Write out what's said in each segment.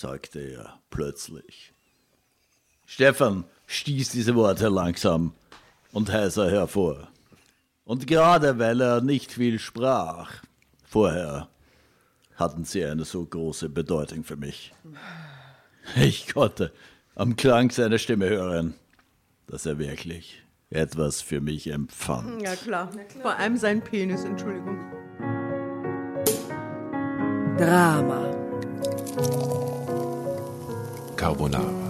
sagte er plötzlich. Stefan stieß diese Worte langsam und heiser hervor. Und gerade weil er nicht viel sprach vorher, hatten sie eine so große Bedeutung für mich. Ich konnte am Klang seiner Stimme hören, dass er wirklich etwas für mich empfand. Ja klar, vor allem sein Penis, Entschuldigung. Drama. Carbonara.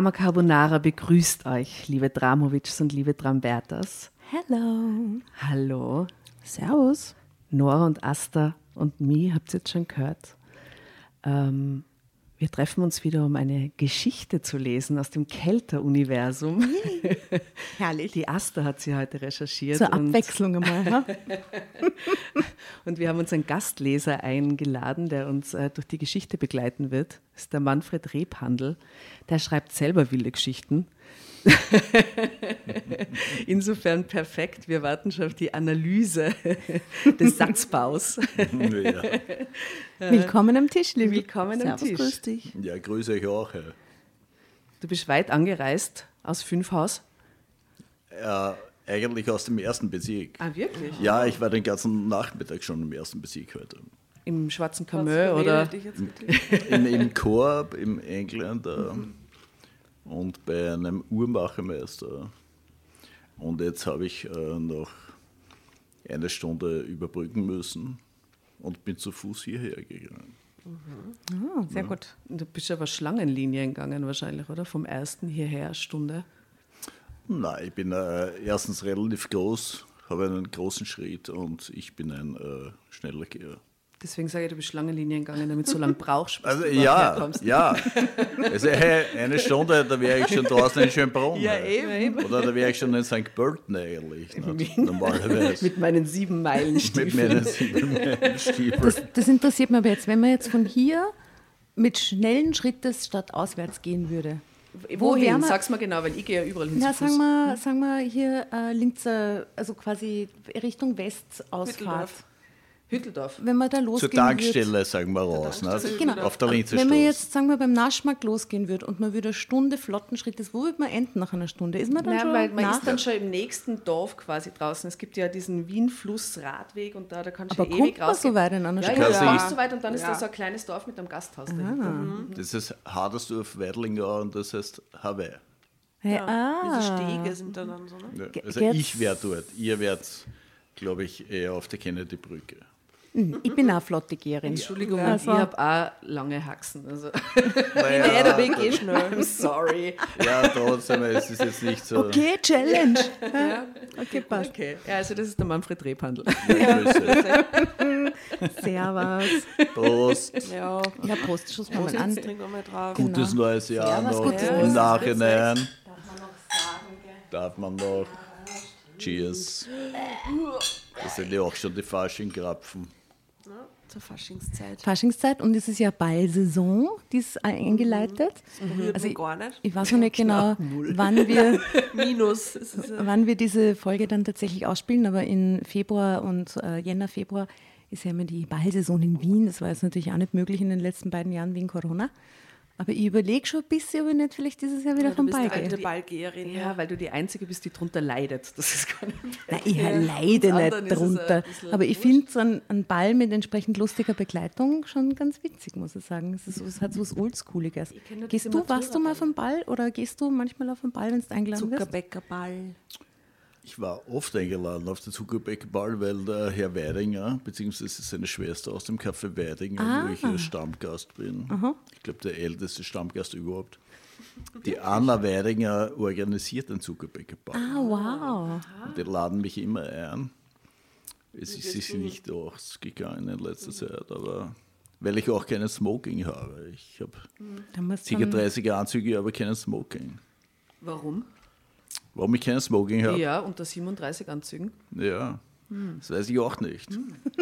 Drama Carbonara begrüßt euch, liebe Dramovics und liebe Drambertas. Hello. Hallo. Servus. Nora und Asta und mich habt ihr jetzt schon gehört. Ähm, wir treffen uns wieder, um eine Geschichte zu lesen aus dem Kelter-Universum. Herrlich. Die Asta hat sie heute recherchiert. Zur Abwechslung einmal. Und wir haben uns einen Gastleser eingeladen, der uns äh, durch die Geschichte begleiten wird. Das ist der Manfred Rebhandel. Der schreibt selber wilde Geschichten. Insofern perfekt. Wir warten schon auf die Analyse des Satzbaus. Ja. Willkommen am Tisch, liebe. Willkommen am Servus, Tisch. grüß dich. ja, grüße euch auch. Ja. Du bist weit angereist aus Fünfhaus. Ja, eigentlich aus dem ersten Bezirk. Ah, wirklich? Ja, ich war den ganzen Nachmittag schon im ersten Bezirk heute. Im Schwarzen Kamö oder? Im, im Korb, im Engländer und bei einem Uhrmachermeister. Und jetzt habe ich äh, noch eine Stunde überbrücken müssen und bin zu Fuß hierher gegangen. Ah, sehr gut. Du bist aber Schlangenlinien gegangen wahrscheinlich, oder? Vom ersten hierher Stunde. Nein, ich bin äh, erstens relativ groß, habe einen großen Schritt und ich bin ein äh, schneller Geher. Deswegen sage ich, du bist Schlangenlinien gegangen, damit du so lange brauchst, bis Also du ja, herkommst. ja. Also hey, eine Stunde, da wäre ich schon draußen in Schönbrunn. Ja, eben. Oder da wäre ich schon in St. Pölten eigentlich, nicht? normalerweise. Mit meinen sieben Meilen Mit meinen sieben Stiefeln. Das, das interessiert mich aber jetzt, wenn man jetzt von hier mit schnellen Schritten statt auswärts gehen würde. Wo wär Wohin? Sag's mal genau, weil ich gehe ja überall hin Na, sagen wir, sagen wir hier äh, Linzer, also quasi Richtung Westausfahrt. Mitteldorf. Hütteldorf. wenn man da Zur losgehen Tankstelle, würde. sagen wir raus, ne? Genau. auf der Linzer Wenn man jetzt, sagen wir, beim Naschmarkt losgehen würde und man würde eine Stunde flotten Schrittes, wo würde man enden nach einer Stunde? Ist man dann Nein, schon weil man nach? ist dann schon im nächsten Dorf quasi draußen. Es gibt ja diesen Wien-Fluss-Radweg und da, da kannst du Aber ja kommt ewig man rausgehen. so weit in einer ja, Stunde? ja, Quasi- ja, kommst so weit und dann ist Ja. da so ein kleines Dorf mit einem Gasthaus Ah. dahinter. Das ist Hadersdorf, Weidlingau und das heißt Hawaii. Hey, Diese ah. Stege sind da dann so, ne? Ja, Ge- Also geht's- ich wäre dort, ihr wärt, glaube ich, eher auf der Kennedy-Brücke. Ich bin auch Flottigerin. Entschuldigung, Also- ich habe auch lange Haxen. Also, Nee, der Weg geht schnell. I'm sorry. Ja, trotzdem, es ist jetzt nicht so. Okay, Challenge. Okay, passt. Okay. Ja, also das ist der Manfred Rebhandel. Grüße. Servus. Prost. Ja, Ja, Prost, Schuss mal an. mal drauf. Gutes neues Jahr Servus, noch. gutes Im Nachhinein. Darf man noch. Cheers. Das sind ja auch schon die Fasching-Krapfen. Zur Faschingszeit. Faschingszeit und es ist ja Ballsaison, die ist eingeleitet. Berührt Also mich gar nicht. Ich weiß noch nicht genau, wann wir, Minus. Wann wir diese Folge dann tatsächlich ausspielen, aber in Februar und äh, Jänner, Februar ist ja immer die Ballsaison in Wien. Das war jetzt natürlich auch nicht möglich in den letzten beiden Jahren wegen Corona. Aber ich überlege schon ein bisschen, ob ich nicht vielleicht dieses Jahr wieder du vom bist Ball die alte gehe. Ballgeherin. Ja, weil du die Einzige bist, die drunter leidet. Das ist gar nicht Nein, ich Ja, leide nicht drunter. Aber ich finde so einen, einen Ball mit entsprechend lustiger Begleitung schon ganz witzig, muss ich sagen. Es, ist, es hat so was Oldschooliges. Gehst du, warst du mal auf den Ball oder gehst du manchmal auf den Ball, wenn du eingeladen wirst? Zuckerbäckerball. Ich war oft eingeladen auf den Zuckerbäckerball, weil der Herr Weidinger, beziehungsweise seine Schwester aus dem Café Weidinger, wo ich Ah. ja Stammgast bin, ich glaube der älteste Stammgast überhaupt, die Anna Weidinger organisiert den Zuckerbäckerball. Ah, wow. Und die laden mich immer ein. Es ist sich nicht ausgegangen in letzter Zeit, aber weil ich auch keinen Smoking habe. Ich habe circa dann- 30 Anzüge, aber keinen Smoking. Warum? Warum ich keinen Smoking habe? Ja, unter 37 Anzügen. Ja, das weiß ich auch nicht.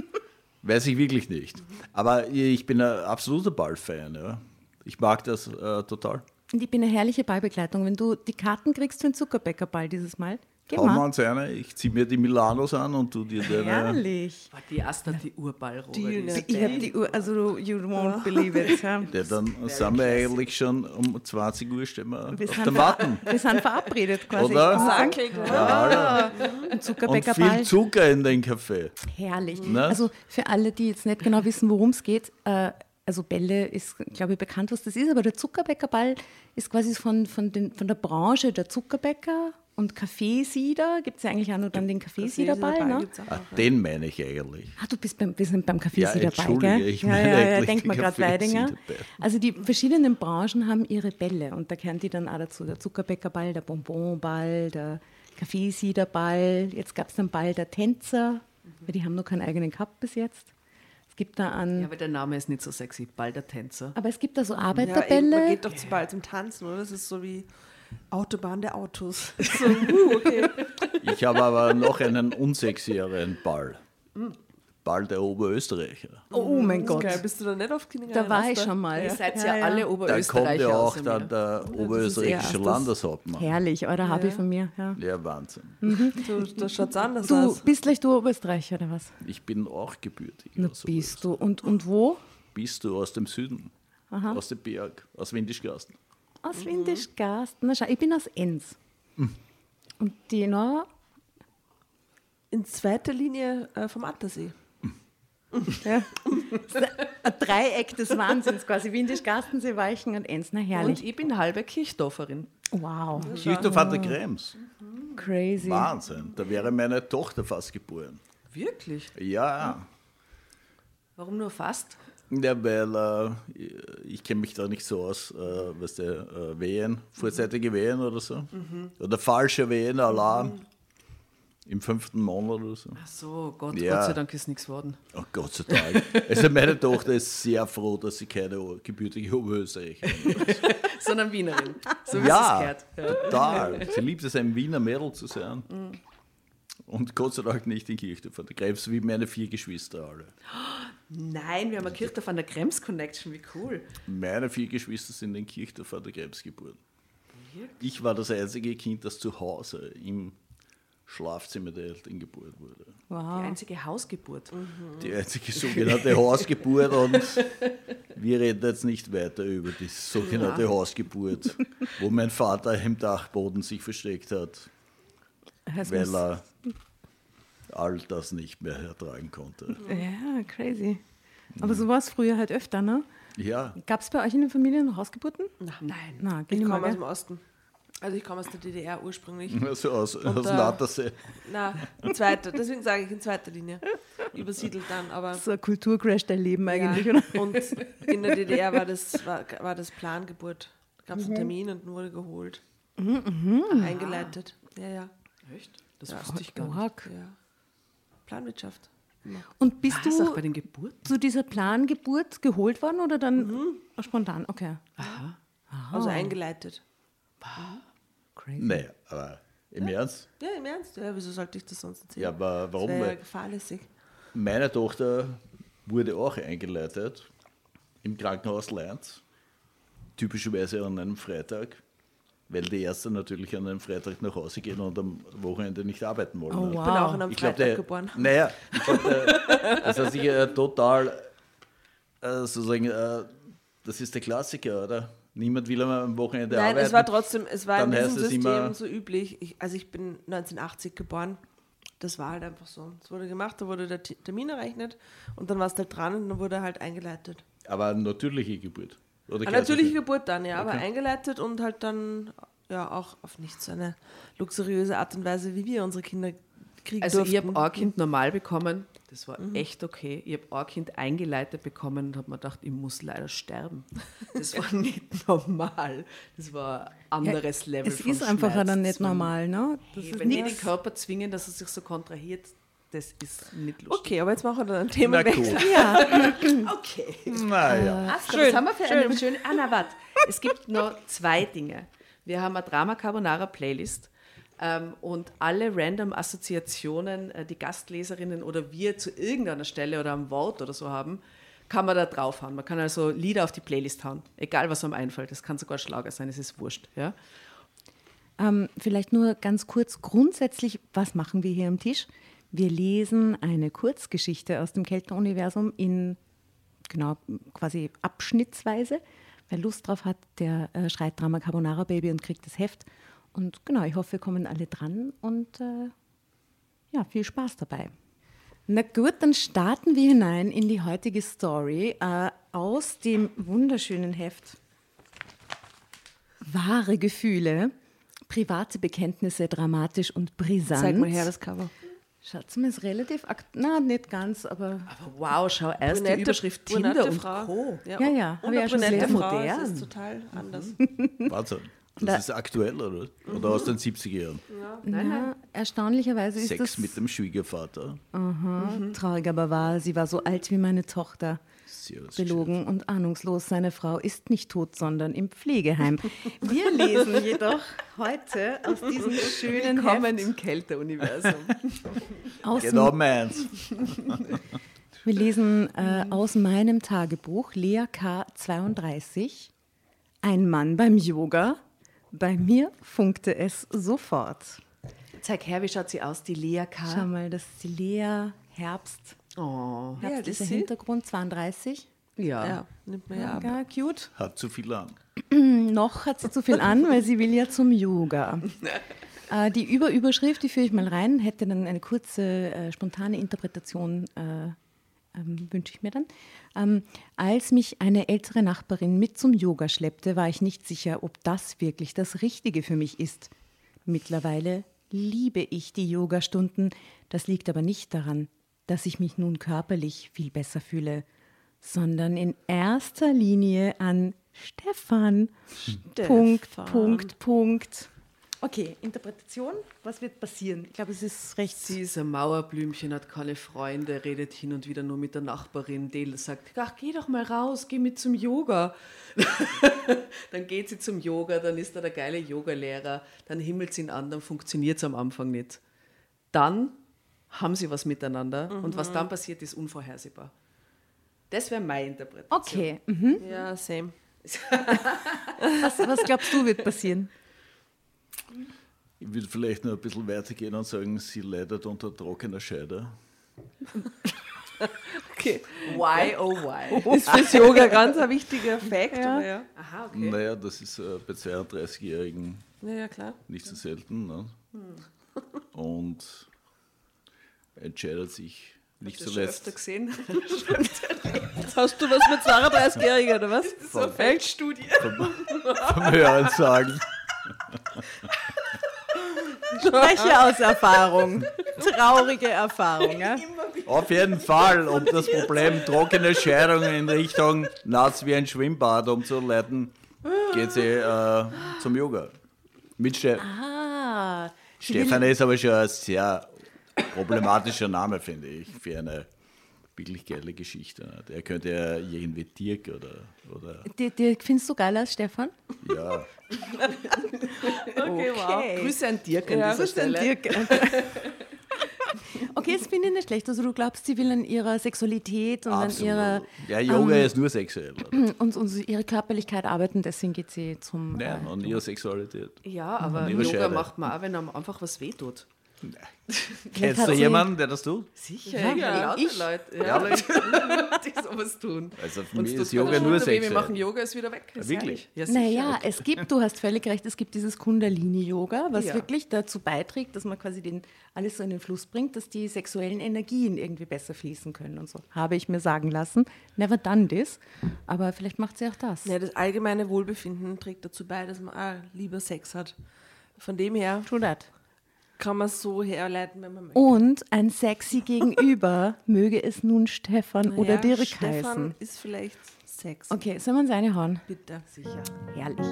Weiß ich wirklich nicht. Aber ich bin ein absoluter Ballfan. Ja. Ich mag das äh, total. Und ich bin eine herrliche Ballbegleitung. Wenn du die Karten kriegst für den Zuckerbäckerball dieses Mal, geh Hau mal mal. ans eine, ich ziehe mir die Milanos an und tu dir deine. Herrlich. War die Asta die nicht. Ich habe die Uhr, also you won't believe it. Ja. Ja, dann sind wir eigentlich schon um 20 Uhr stehen wir Wir auf der Matten. wir sind verabredet quasi. Oder? Ich muss sagen, Ja, und Zuckerbäckerball. viel Zucker in den Kaffee. Herrlich. Ne? Also für alle, die jetzt nicht genau wissen, worum es geht, äh, also Bälle ist, glaube ich, bekannt, was das ist, aber der Zuckerbäckerball ist quasi von, von, den, von der Branche der Zuckerbäcker und Kaffeesieder. Gibt es ja eigentlich auch noch dann den Kaffeesiederball. Ne? Ah, den meine ich eigentlich. Ah, du bist beim, wir sind beim Ja, Kaffeesiederball, entschuldige, gell? ich ja, meine ja, ja, eigentlich denkt man den gerade Weidinger. Also die verschiedenen Branchen haben ihre Bälle und da gehören die dann auch dazu. Der Zuckerbäckerball, der Bonbonball, der Kaffeesiederball. Jetzt gab es den Ball der Tänzer, weil die haben noch keinen eigenen gehabt bis jetzt. Es gibt da an, Ja, aber der Name ist nicht so sexy. Ball der Tänzer. aber es gibt da so Ja, eben, man Arbeiterbälle. geht doch zu Ball zum Tanzen, oder? Das ist so wie Autobahn der Autos. so, uh, okay. Ich habe aber noch einen unsexieren Ball. Ball der Oberösterreicher. oh mein Gott, Geil, bist du da nicht auf Kindergarten? da war ich schon mal. Ihr seid ja, Ja, ja. alle Da kommt Oberösterreicher. ja auch mir. der oberösterreichische. Landeshauptmann. Herrlich, oder habe ich von mir. Ja. Ja, Wahnsinn. Du, das schaut anders Du aus. bist gleich du Oberösterreicher oder was? Ich bin auch gebürtig. Na, aus bist du. Und, und wo? Bist du aus dem Süden? Aus dem Berg, aus Windischgasten. Aus Windischgarsten. Na schau, ich bin aus Enns. Und die Nora? In zweiter Linie äh, vom Attersee. Ja. Das ist ein Dreieck des Wahnsinns quasi. Windischgarstensee, Weichen und Enns. Na Und herrlich. ich bin halbe Kirchdorferin. Wow, Kirchdorf an der Krems. crazy. Wahnsinn. Da wäre meine Tochter fast geboren. Wirklich? Ja, Warum nur fast? Ja weil äh, ich kenne mich da nicht so aus, äh, was der äh, Wehen, vorzeitige Wehen oder so. Oder falsche Wehen, Alarm. Im fünften Monat oder so. Ach so, Gott, Ja. Gott sei Dank ist nichts geworden. Oh Gott sei Dank. Also meine Tochter ist sehr froh, dass sie keine gebürtige Oberösterreicherin ist. Sondern Wienerin. So wie Ja, gehört. Ja. total. Sie liebt es, ein Wiener Mädel zu sein. Und Gott sei Dank nicht in Kirchdorf an der Krebs, wie meine vier Geschwister alle. Nein, wir haben eine Kirchdorf an der Krems Connection, wie cool. Meine vier Geschwister sind in Kirchdorf an der Krebs geboren. Ich war das einzige Kind, das zu Hause im Schlafzimmer der Eltern geboren wurde. Die einzige Hausgeburt. Die einzige sogenannte Hausgeburt und wir reden jetzt nicht weiter über die sogenannte Hausgeburt, wo mein Vater im Dachboden sich versteckt hat, Es weil er all das nicht mehr ertragen konnte. Ja, crazy. Aber so war es früher halt öfter, ne? Ja, Gab es bei euch in der Familie noch Hausgeburten? Nein. Na, Ich komme aus dem Osten. Also ich komme aus der DDR ursprünglich. so aus, aus äh, Nattersee. Na, in zweiter, deswegen sage ich in zweiter Linie. Übersiedelt dann, aber. So ein Kulturcrash dein Leben eigentlich, ja. oder? Und in der DDR war das, war, war das Plangeburt. Da gab es einen Termin und wurde geholt. Eingeleitet. Ja, ja. Echt? Das wusste ich gar nicht. Ja. Planwirtschaft. Und bist Was, auch bei du den Geburten? zu dieser Plangeburt geholt worden oder dann spontan? Okay. Also eingeleitet. Crazy. Nee, aber im Ernst? Ja, im Ernst? Ja, wieso sollte ich das sonst erzählen? Ja, aber das warum? wäre ja Weil gefahrlässig. meine Tochter wurde auch eingeleitet im Krankenhaus Leins, typischerweise an einem Freitag, weil die Ärzte natürlich an einem Freitag nach Hause gehen und am Wochenende nicht arbeiten wollen. Oh? Ich wow. bin auch an einem Ich Freitag der, geboren. naja, ich glaub, der, das hat sich äh, total, äh, sozusagen, äh, das ist der Klassiker, oder? Niemand will am Wochenende Nein, arbeiten. es war trotzdem, es war in Dann diesem heißt es System immer- so üblich. Ich, also ich bin 1980 geboren. Das war halt einfach so. Es wurde gemacht, da wurde der Termin errechnet und dann war es halt dran und dann wurde halt eingeleitet. Aber natürliche Geburt. Oder Eine natürliche? Geburt dann, ja, aber Okay. eingeleitet und halt dann ja auch auf nicht so eine luxuriöse Art und Weise, wie wir unsere Kinder kriegen Also ich durften. habe ein Kind normal bekommen. Das war echt okay. Ich habe ein Kind eingeleitet bekommen und habe mir gedacht, ich muss leider sterben. Das war nicht normal. Das war ein anderes Level Es ist einfach Schmerz. dann nicht normal, ne? Das Hey, ist wenn die den. Körper zwingen, dass er sich so kontrahiert, das ist nicht lustig. Okay, aber jetzt machen wir dann ein Thema weg. cool. Okay. Naja. Ach, was haben wir für eine schöne... Ah, na, warte. Es gibt noch zwei Dinge. Wir haben eine Drama Carbonara Playlist ähm, und alle random Assoziationen, äh, die Gastleserinnen oder wir zu irgendeiner Stelle oder am Wort oder so haben, kann man da drauf hauen. Man kann also Lieder auf die Playlist hauen, egal was einem einfällt. Das kann sogar Schlager sein, es ist wurscht. Ja? Ähm, vielleicht nur ganz kurz grundsätzlich, was machen wir hier am Tisch? Wir lesen eine Kurzgeschichte aus dem Keltenuniversum in genau quasi abschnittsweise. Wer Lust drauf hat, der äh, schreit Drama Carbonara Baby und kriegt das Heft. Und genau, ich hoffe, wir kommen alle dran und äh, ja, viel Spaß dabei. Na gut, dann starten wir hinein in die heutige Story äh, aus dem wunderschönen Heft Wahre Gefühle, private Bekenntnisse, dramatisch und brisant. Zeig mal her das Cover. Schaut mal, ist relativ akt na nicht ganz, aber Aber wow, schau, erst die Brünette- Überschrift Tinder und Frau. Co. Ja, ja, und hab ich ja schon sehr Frau, modern. Das ist total anders. Wahnsinn. Das ist aktuell, oder? Oder aus den 70er Jahren? na, erstaunlicherweise ist Sex das mit dem Schwiegervater. traurig, aber wahr. Sie war so alt wie meine Tochter. Sehr Belogen und ahnungslos. Seine Frau ist nicht tot, sondern im Pflegeheim. Wir lesen jedoch heute aus diesem schönen Willkommen Heft, im Kälteuniversum. aus Genau meins. Wir lesen äh, aus meinem Tagebuch, Lea K. 32. Ein Mann beim Yoga. Bei mir funkte es sofort. Zeig her, wie schaut sie aus, die Lea Schau K. mal, das ist die Lea Herbst. Oh, Herbst ist sie? Hintergrund 32. ja. Ja, nimmt man ja ab. Ja, cute. Hat zu viel an. Noch hat sie zu viel an, weil sie will ja zum Yoga. Äh, die Überüberschrift, die führe ich mal rein, hätte dann eine kurze, äh, spontane Interpretation, äh, ähm, wünsche ich mir dann. Ähm, als mich eine ältere Nachbarin mit zum Yoga schleppte, war ich nicht sicher, ob das wirklich das Richtige für mich ist. Mittlerweile liebe ich die Yogastunden. Das liegt aber nicht daran, dass ich mich nun körperlich viel besser fühle, sondern in erster Linie an Stefan. Punkt, Punkt, Punkt. Okay, Interpretation. Was wird passieren? Ich glaube, es ist recht. Sie ist ein Mauerblümchen, hat keine Freunde, redet hin und wieder nur mit der Nachbarin. Die sagt, ach, geh doch mal raus, geh mit zum Yoga. dann geht sie zum Yoga, dann ist da der geile Yogalehrer, dann himmelt sie ihn an, dann funktioniert es am Anfang nicht. Dann haben sie was miteinander und was dann passiert, ist unvorhersehbar. Das wäre meine Interpretation. Okay, mhm. Ja, same. was, was glaubst du wird passieren? Ich würde vielleicht noch ein bisschen weitergehen und sagen, sie leidet unter trockener Scheide. Okay. Why, oh why? Ist fürs Yoga ganz ein wichtiger Fakt, Ja. ja. Aha, okay. Naja, das ist äh, bei 32-Jährigen Ja, nicht so selten. Ne? Und entscheidet sich nicht Hast du schon öfter zuletzt gesehen? Hast du was mit 32-Jährigen, oder was? so eine Feldstudie. vom Hören sagen. Spreche aus Erfahrung. Traurige Erfahrung. Ja? Auf jeden Fall, um das Problem trockene Scheidungen in Richtung nass wie ein Schwimmbad umzuleiten, geht sie äh, zum Yoga. Mit Ste Ah, Stefan ist aber schon ein sehr problematischer Name, finde ich, für eine wirklich geile Geschichte. Der könnte ja irgendwie Dirk oder, oder dir, dir findest du geil aus, Stefan? ja, Okay, wow. Grüße an Dirk an Ja, dieser grüße an Stelle. Okay, das finde ich nicht schlecht. Also du glaubst, sie will an ihrer Sexualität und an ihrer absolut. Ja, Yoga ist nur sexuell. und, und ihre Körperlichkeit arbeiten, deswegen geht sie zum. Nein, äh, an ihrer Sexualität. Ja, aber Yoga Scheide. macht man auch, wenn einem einfach was wehtut. Kennst du jemanden, der das tut? Sicher, Ja, ja, lauter ich. Leute, ja, Leute, die sowas tun. Also für mich ist Yoga nur weh, Wir machen Yoga, ist wieder weg. Ist Wirklich? Ja. Naja, es gibt, du hast völlig recht, es gibt dieses Kundalini-Yoga, was Ja. wirklich dazu beiträgt, dass man quasi den, alles so in den Fluss bringt, dass die sexuellen Energien irgendwie besser fließen können und so. Habe ich mir sagen lassen. Never done this. Aber vielleicht macht sie auch das. Ja, das allgemeine Wohlbefinden trägt dazu bei, dass man auch lieber Sex hat. Von dem her True that. Kann man es so herleiten, wenn man möchte. Und ein sexy Gegenüber, möge es nun Stefan oder Ja, Dirk Stefan heißen. ist vielleicht Sex. Okay, soll man seine hauen? Bitte. Sicher. Herrlich.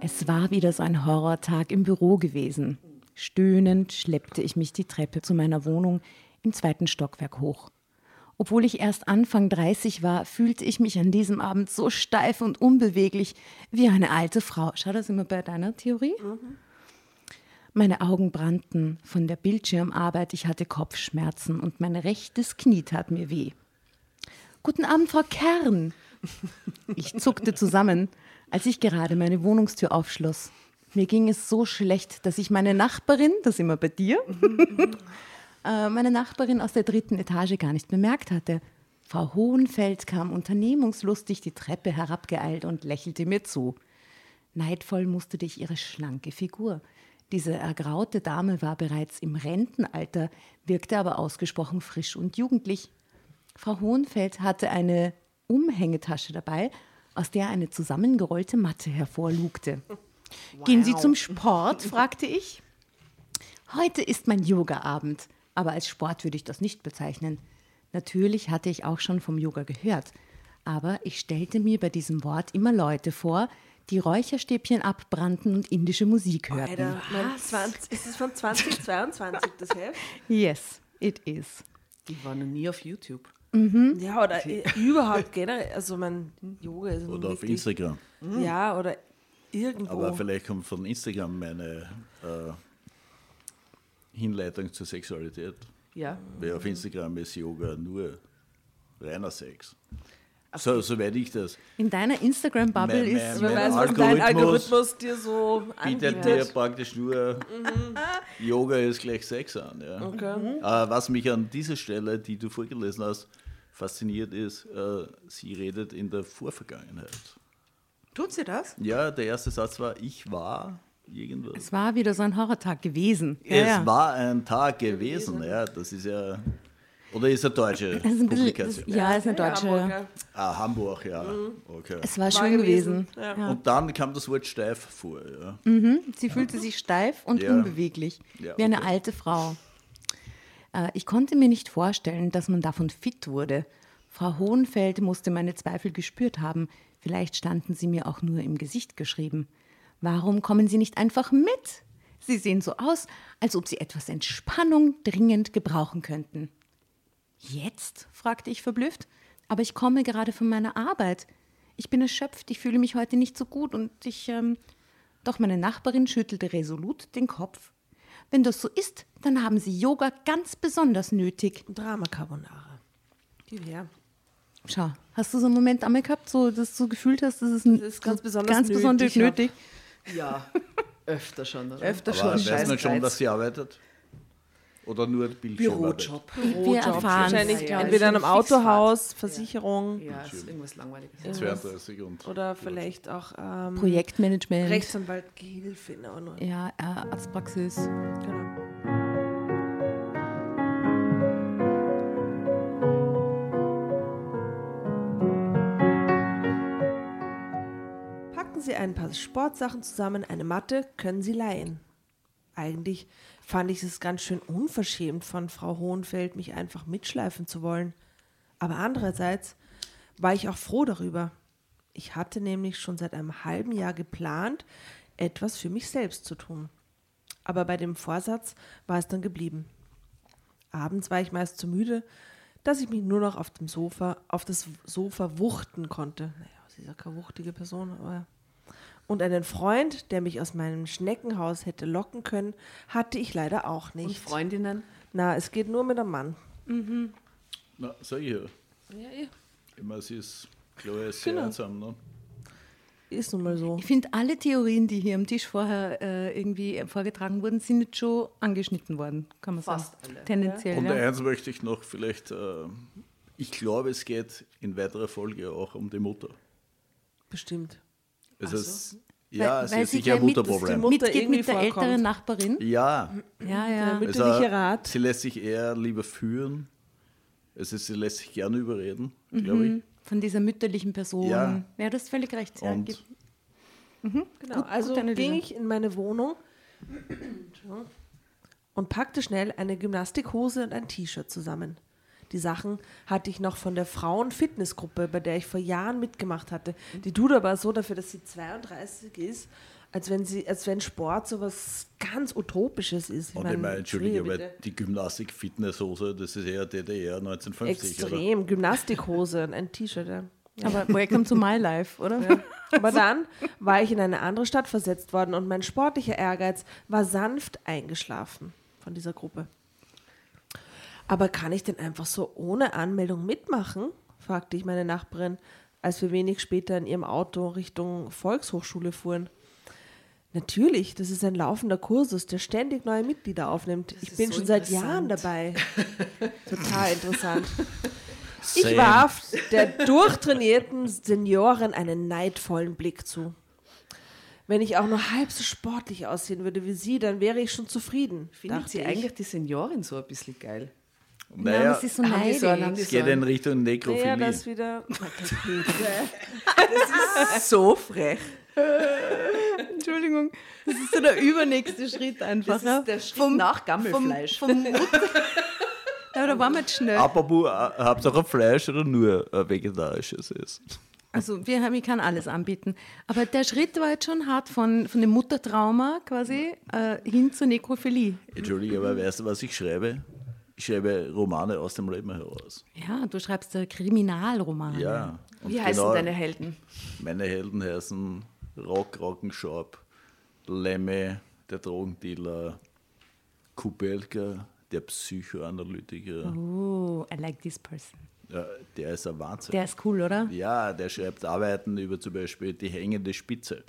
Es war wieder so ein Horrortag im Büro gewesen. Stöhnend schleppte ich mich die Treppe zu meiner Wohnung im zweiten Stockwerk hoch. Obwohl ich erst Anfang 30 war, fühlte ich mich an diesem Abend so steif und unbeweglich wie eine alte Frau. Schau, da sind wir bei deiner Theorie. Meine Augen brannten von der Bildschirmarbeit, ich hatte Kopfschmerzen und mein rechtes Knie tat mir weh. Guten Abend, Frau Kern. Ich zuckte zusammen, als ich gerade meine Wohnungstür aufschloss. Mir ging es so schlecht, dass ich meine Nachbarin, das immer bei dir, äh, meine Nachbarin aus der dritten Etage gar nicht bemerkt hatte. Frau Hohenfeld kam unternehmungslustig die Treppe herabgeeilt und lächelte mir zu. Neidvoll musterte ich ihre schlanke Figur. Diese ergraute Dame war bereits im Rentenalter, wirkte aber ausgesprochen frisch und jugendlich. Frau Hohenfeld hatte eine Umhängetasche dabei, aus der eine zusammengerollte Matte hervorlugte. Gehen Sie zum Sport? fragte ich. Heute ist mein Yoga-Abend, aber als Sport würde ich das nicht bezeichnen. Natürlich hatte ich auch schon vom Yoga gehört, aber ich stellte mir bei diesem Wort immer Leute vor, die Räucherstäbchen abbrannten und indische Musik hörten. Alter, mein 20, ist es von 2022 das Heft? Yes, it is. Ich war noch nie auf YouTube. Ja, oder überhaupt generell. Also mein Yoga ist Oder auf Instagram. Ja, oder irgendwo. Aber vielleicht kommt von Instagram meine äh, Hinleitung zur Sexualität. Ja. Weil auf Instagram ist Yoga nur reiner Sex. So, soweit ich das In deiner Instagram-Bubble ist. mein- weiß, was dein Algorithmus dir so bietet anbietet. praktisch nur Yoga ist gleich Sex an. Ja. Okay. Äh, was mich an dieser Stelle, die du vorgelesen hast, fasziniert ist, äh, sie redet in der Vorvergangenheit. Tut sie das? Ja, der erste Satz war, ich war irgendwas. Es war wieder so ein Horrortag gewesen. Ja, Es ja. war ein Tag gewesen, ja, das ist ja. Oder ist eine deutsche Das ist ein bisschen, das, Publikation? ja, ist eine deutsche. Hamburg, ja. Ah, Hamburg, ja. Okay. Es war War schön gewesen. gewesen, ja. Und dann kam das Wort steif vor, ja. Sie fühlte sich steif und Ja. unbeweglich, Ja, wie eine okay. alte Frau. Äh, Ich konnte mir nicht vorstellen, dass man davon fit wurde. Frau Hohenfeld musste meine Zweifel gespürt haben. Vielleicht standen sie mir auch nur im Gesicht geschrieben. Warum kommen Sie nicht einfach mit? Sie sehen so aus, als ob Sie etwas Entspannung dringend gebrauchen könnten. Jetzt? fragte ich verblüfft. Aber ich komme gerade von meiner Arbeit. Ich bin erschöpft, ich fühle mich heute nicht so gut und ich. Ähm doch meine Nachbarin schüttelte resolut den Kopf. Wenn das so ist, dann haben sie Yoga ganz besonders nötig. Drama Carbonara. Gib her. Schau, hast du so einen Moment einmal gehabt, so, dass du gefühlt hast, das ist, ein, Das ist ganz besonders ganz besonders nötig, nötig? Ja, öfter schon. Oder? Öfter Aber schon. weiß man schon, dass sie arbeitet? Oder nur Bildschirmarbeit? Bürojob. Wir erfahren Wahrscheinlich Ja, ja, entweder in einem. Autohaus, Versicherung Ja, ist irgendwas Langweiliges. 32 und oder vielleicht auch ähm, Projektmanagement. Rechtsanwalt, Gehilfe in der Ordnung. Ja, äh, Arztpraxis. Genau. Packen Sie ein paar Sportsachen zusammen, eine Matte können Sie leihen. Eigentlich fand ich es ganz schön unverschämt von Frau Hohenfeld, mich einfach mitschleifen zu wollen. Aber andererseits war ich auch froh darüber. Ich hatte nämlich schon seit einem halben Jahr geplant, etwas für mich selbst zu tun. Aber bei dem Vorsatz war es dann geblieben. Abends war ich meist zu müde, dass ich mich nur noch auf dem Sofa, auf das Sofa wuchten konnte. Naja, sie ist ja keine wuchtige Person, aber. Und einen Freund, der mich aus meinem Schneckenhaus hätte locken können, hatte ich leider auch Und nicht. Freundinnen? Na, es geht nur mit einem Mann. Na, sag ich ja. Ja, ja. Ich meine, sie ist, glaube ich, sehr Genau. einsam. Ne? Ist nun mal so. Ich finde, alle Theorien, die hier am Tisch vorher äh, irgendwie vorgetragen wurden, sind jetzt schon angeschnitten worden, kann man Fast sagen. alle. Tendenziell, Und ja. eins möchte ich noch vielleicht, äh, ich glaube, es geht in weiterer Folge auch um die Mutter. Bestimmt. Es so. ist, ja, es weil ist sie sicher ein mit- Mutterproblem. Mutter mitgeht mit der vorkommt. älteren Nachbarin. Ja, Ja, Der ja. mütterliche also, Rat. sie lässt sich eher lieber führen. Also sie lässt sich gerne überreden, glaube ich. Von dieser mütterlichen Person. Ja. ja du hast völlig recht. Ja, Und gibt- Genau, Gut- also Analyse. ging ich in meine Wohnung und packte schnell eine Gymnastikhose und ein T-Shirt zusammen. Die Sachen hatte ich noch von der Frauen-Fitnessgruppe, bei der ich vor Jahren mitgemacht hatte. Die tut aber so dafür, dass sie 32 ist, als wenn, sie, als wenn Sport so was ganz Utopisches ist. Und ich meine, Entschuldige, aber die Gymnastik-Fitnesshose, das ist eher DDR 1950, oder? Extrem. Gymnastikhose und ein T-Shirt, ja. Aber welcome to my life, oder? Ja. Aber dann war ich in eine andere Stadt versetzt worden und mein sportlicher Ehrgeiz war sanft eingeschlafen von dieser Gruppe. Aber kann ich denn einfach so ohne Anmeldung mitmachen? fragte ich meine Nachbarin, als wir wenig später in ihrem Auto Richtung Volkshochschule fuhren. Natürlich, das ist ein laufender Kursus, der ständig neue Mitglieder aufnimmt. ich ist bin so schon seit Jahren dabei. Total interessant. Ich Same. warf der durchtrainierten Seniorin einen neidvollen Blick zu. Wenn ich auch nur halb so sportlich aussehen würde wie sie, dann wäre ich schon zufrieden. Findet sie ich. eigentlich die Seniorin so ein bisschen geil? Nein, Naja, aber sie ist so so neidisch. die es geht in Richtung Nekrophilie. Ja, das wieder. So frech. Entschuldigung, das ist so der übernächste Schritt einfach. Das ja. ist der Schritt nach Gammelfleisch. Vom, vom Mutter ja, da waren wir jetzt schnell. Apropos, äh, Hauptsache Fleisch oder nur äh, vegetarisches ist. Also wir haben, ich kann alles anbieten. Aber der Schritt war jetzt schon hart von, von dem Muttertrauma quasi äh, hin zur Nekrophilie. Entschuldige, aber weißt du, was ich schreibe? Ich schreibe Romane aus dem Leben heraus. Ja, du schreibst da Kriminalromane. Ja. Und Wie heißen genau deine Helden? Meine Helden heißen Rock Rockenschorb, Lemme, der Drogendealer, Kubelka, der Psychoanalytiker. Oh, I like this person. Ja, der ist ein Wahnsinn. Der ist cool, oder? Ja, der schreibt Arbeiten über zum Beispiel die hängende Spitze,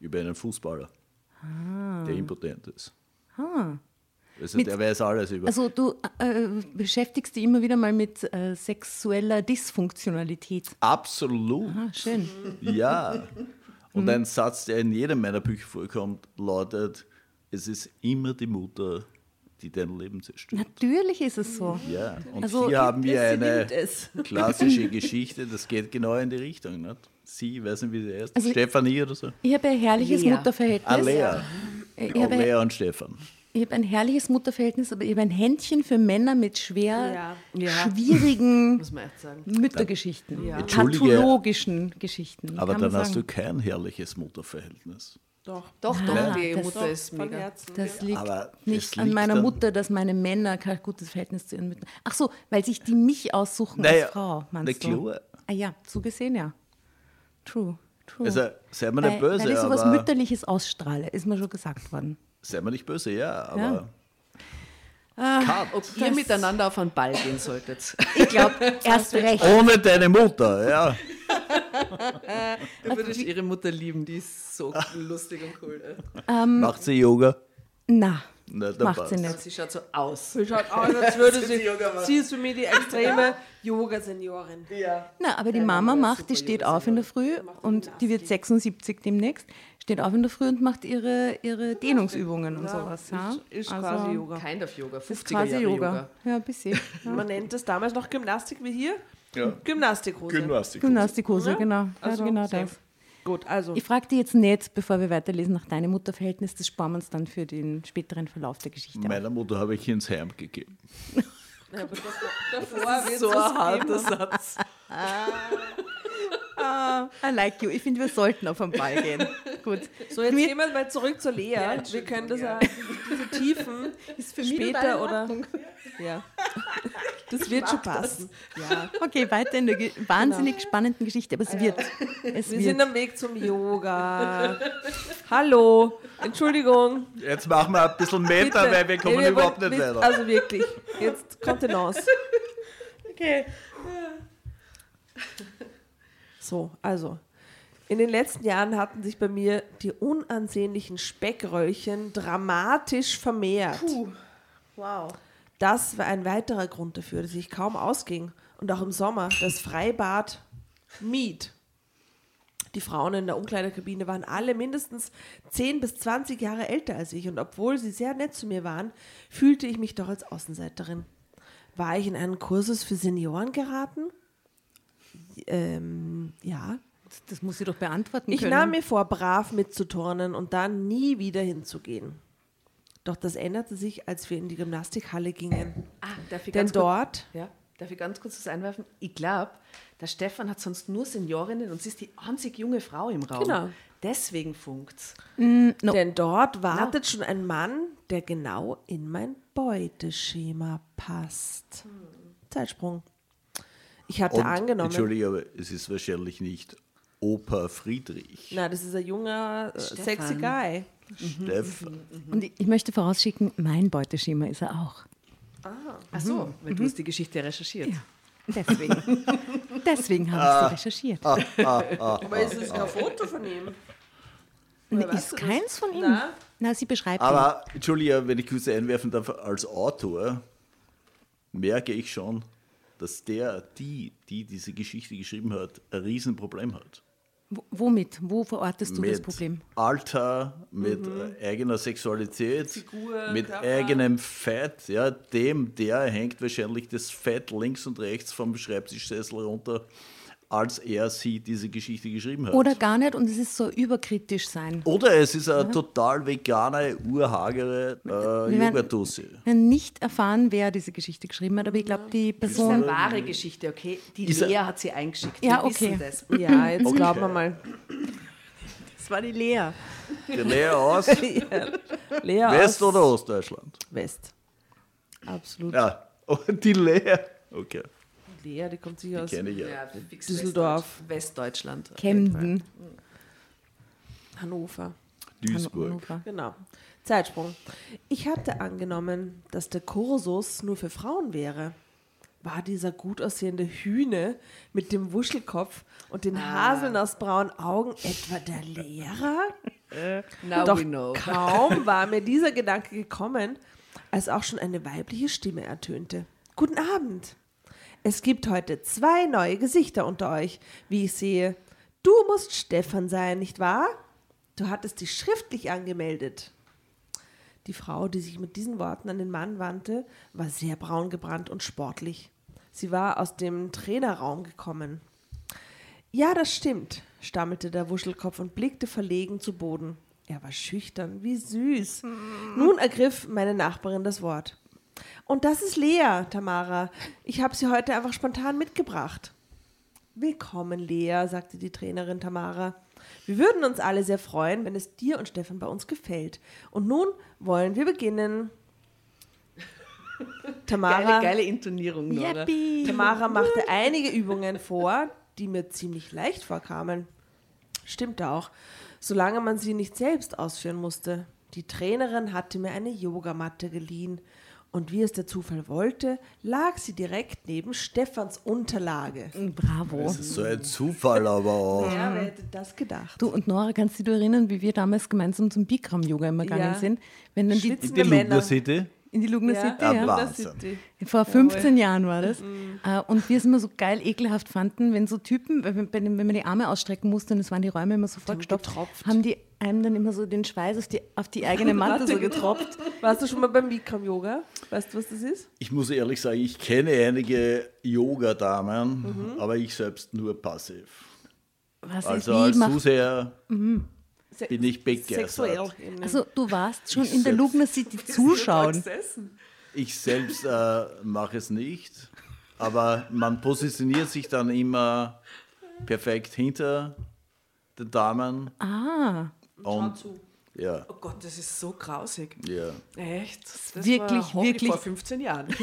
über einen Fußballer, der impotent ist. Also Mit- der weiß alles über. Also du äh, beschäftigst dich immer wieder mal mit äh, sexueller Dysfunktionalität. Absolut. Ah, schön. Ja. Und Mhm. ein Satz, der in jedem meiner Bücher vorkommt, lautet: Es ist immer die Mutter, die dein Leben zerstört. Natürlich ist es so. Ja, und Also, hier haben wir eine klassische Geschichte, das geht genau in die Richtung. Nicht? Sie, ich weiß nicht, wie sie heißt, Also- Stefanie oder so. Ich habe ein herrliches Lea. Mutterverhältnis. Alea. Ich Ja, habe, Lea und Stefan. Ich habe ein herrliches Mutterverhältnis, aber ich habe ein Händchen für Männer mit schwer Ja. Schwierigen Muss man echt sagen. Müttergeschichten, Ja. Pathologischen Geschichten. Aber dann hast du kein herrliches Mutterverhältnis. Doch. Doch, Ah, doch, die das- Mutter ist Von mega. Herzen. Das liegt Aber nicht es an liegt meiner Mutter, dass meine Männer kein gutes Verhältnis zu ihren Müttern. Ach so, weil sich die mich aussuchen Naja, als Frau, na meinst du? klar. Ah ja, so gesehen ja. True, true. Also, sei mir nicht böse, weil ich sowas aber. Mütterliches ausstrahle, ist mir schon gesagt worden. Sei mir nicht böse, ja, aber. Ja. Ob ihr miteinander auf einen Ball gehen solltet. Ich glaube, erst recht. Ohne deine Mutter, ja. Da würde ich ihre Mutter lieben, die ist so lustig und cool. Macht sie Yoga? Na, Na, dann macht sie passt. nicht. Sie schaut so aus. Sie schaut aus, als würde sie. Yoga machen. Sie ist für mich die extreme Yoga-Seniorin. Ja. Na, aber die Mama macht, die steht auf in der Früh und die wird 76 demnächst, steht auf in der Früh und macht ihre, ihre Dehnungsübungen und sowas. Ja? Ist Also, quasi Yoga. Kind of Yoga, 50er Ist quasi Jahre Yoga. Yoga. Ja, ein bisschen. Ja. Man nennt das damals noch Gymnastik wie hier. Ja. Gymnastikhose. Gymnastik. Gymnastikhose, Ja? genau. Ja, Also, genau das. Gut, also. Ich frage dich jetzt nicht, bevor wir weiterlesen, nach deinem Mutterverhältnis. Das sparen wir uns dann für den späteren Verlauf der Geschichte. Meiner Mutter habe ich ins Heim gegeben. Ja, aber das, davor wird So ein harter geben. Satz. I like you. Ich finde, wir sollten auf den Ball gehen. Gut. So, jetzt Mir- gehen wir mal zurück zur Lea. wir Entschuldigung, können das ja. ja, diese Tiefen später oder. Ja. Das wird schon passen. Ja. Okay, weiter in der ge wahnsinnig spannenden Geschichte, aber es wird. Es Wir wird. sind am Weg zum Yoga. Hallo. Entschuldigung. Jetzt machen wir ein bisschen Meter, Bitte. weil wir kommen Ja, überhaupt wollen- nicht wir- weiter. Also wirklich. Jetzt Kontenance. okay. So, also. In den letzten Jahren hatten sich bei mir die unansehnlichen Speckröllchen dramatisch vermehrt. Wow. Das war ein weiterer Grund dafür, dass ich kaum ausging und auch im Sommer das Freibad mied. Die Frauen in der Umkleidekabine waren alle mindestens 10 bis 20 Jahre älter als ich und obwohl sie sehr nett zu mir waren, fühlte ich mich doch als Außenseiterin. War ich in einen Kursus für Senioren geraten? Ähm, ja. Das muss sie doch beantworten Ich können. nahm mir vor, brav mitzuturnen und dann nie wieder hinzugehen. Doch das änderte sich, als wir in die Gymnastikhalle gingen. Ah, darf ich Denn ganz kurz, dort ja, darf ich ganz kurz was einwerfen? Ich glaube, der Stefan hat sonst nur Seniorinnen und sie ist die einzig junge Frau im Raum. Genau. Deswegen funkt's. No. Denn dort wartet schon ein Mann, der genau in mein Beuteschema passt. Zeitsprung. Ich hatte Und, angenommen. Entschuldige, aber es ist wahrscheinlich nicht Opa Friedrich. Na, das ist ein junger, äh, Stefan. sexy Guy. Stefan. Und ich, ich möchte vorausschicken, mein Beuteschema ist er auch. Ach so, weil du hast die Geschichte recherchiert. Ja. Deswegen. Deswegen habe ich sie recherchiert. Aber ist es kein Foto von ihm? Weißt ist keins von ihm. Na? Na, sie beschreibt ihn. Aber, Entschuldige, wenn ich kurz einwerfen darf, als Autor merke ich schon, dass der, die, die diese Geschichte geschrieben hat, ein Riesenproblem hat. W- Womit? Wo verortest du das mit Problem? Alter, mit äh, eigener Sexualität, Figur, mit Körper. eigenem Fett. Ja, dem, der hängt wahrscheinlich das Fett links und rechts vom Schreibtischsessel runter, als er sie diese Geschichte geschrieben hat. Oder gar nicht und es ist so überkritisch sein. Oder es ist eine total vegane, urhagere äh, werden- Yogatussi. Wir haben nicht erfahren, wer diese Geschichte geschrieben hat, aber ich glaube, die Das ist Person. eine wahre Geschichte, okay? Die Ist Lea hat sie eingeschickt. Ja, okay. Ja, jetzt glauben wir mal. Das war die Lea. Die Lea aus Lea West- aus oder Ostdeutschland? West. Absolut. Ja, oh, die Lea. Okay, Lea, die kommt sicher aus kenne ich ja. Düsseldorf. Westdeutschland. Kemden. Hannover. Duisburg. Hannover. Genau. Zeitsprung. Ich hatte angenommen, dass der Kursus nur für Frauen wäre. War dieser gut aussehende Hühne mit dem Wuschelkopf und den haselnussbraunen Augen etwa der Lehrer? Now Doch we know. kaum war mir dieser Gedanke gekommen, als auch schon eine weibliche Stimme ertönte. Guten Abend. Es gibt heute zwei neue Gesichter unter euch, wie ich sehe. Du musst Stefan sein, nicht wahr? Du hattest dich schriftlich angemeldet. Die Frau, die sich mit diesen Worten an den Mann wandte, war sehr braun gebrannt und sportlich. Sie war aus dem Trainerraum gekommen. Ja, das stimmt, stammelte der Wuschelkopf und blickte verlegen zu Boden. Er war schüchtern, wie süß. Nun ergriff meine Nachbarin das Wort. Und das ist Lea, Tamara. Ich habe sie heute einfach spontan mitgebracht. Willkommen, Lea, sagte die Trainerin Tamara. Wir würden uns alle sehr freuen, wenn es dir und Stefan bei uns gefällt. Und nun wollen wir beginnen. Tamara, Geile, geile Intonierung. Yippie. Tamara machte einige Übungen vor, die mir ziemlich leicht vorkamen. Stimmte auch, solange man sie nicht selbst ausführen musste. Die Trainerin hatte mir eine Yogamatte geliehen Und wie es der Zufall wollte, lag sie direkt neben Stefans Unterlage. Bravo. Das ist so ein Zufall, aber auch. Ja, wer hätte das gedacht? Du und Nora, kannst du dich erinnern, wie wir damals gemeinsam zum Bikram-Yoga immer gegangen Ja. sind? Wenn dann die, In die Männer. Lugner City? in die Lugner Ja. City, Ja. Wahnsinn. Vor 15 Jahren war das. Äh, Und wir es immer so geil ekelhaft fanden, wenn so Typen, wenn, wenn man die Arme ausstrecken musste und es waren die Räume immer so vollgestopft, getropft. haben die einem dann immer so den Schweiß auf die, auf die eigene Matte so getropft. Warst du schon mal beim Bikram-Yoga? Weißt du, was das ist? Ich muss ehrlich sagen, ich kenne einige Yoga-Damen, aber ich selbst nur passiv. Was Also ist, als Zuseher Se bin ich begeistert. Sexuell. also du warst schon Ich in der Lugner City zuschauen. Ich selbst äh, mache es nicht, aber man positioniert sich dann immer perfekt hinter den Damen. Ah, Und, ja, Oh Gott, das ist so grausig. ja. Echt? Das Wirklich, wirklich. vor 15 Jahren.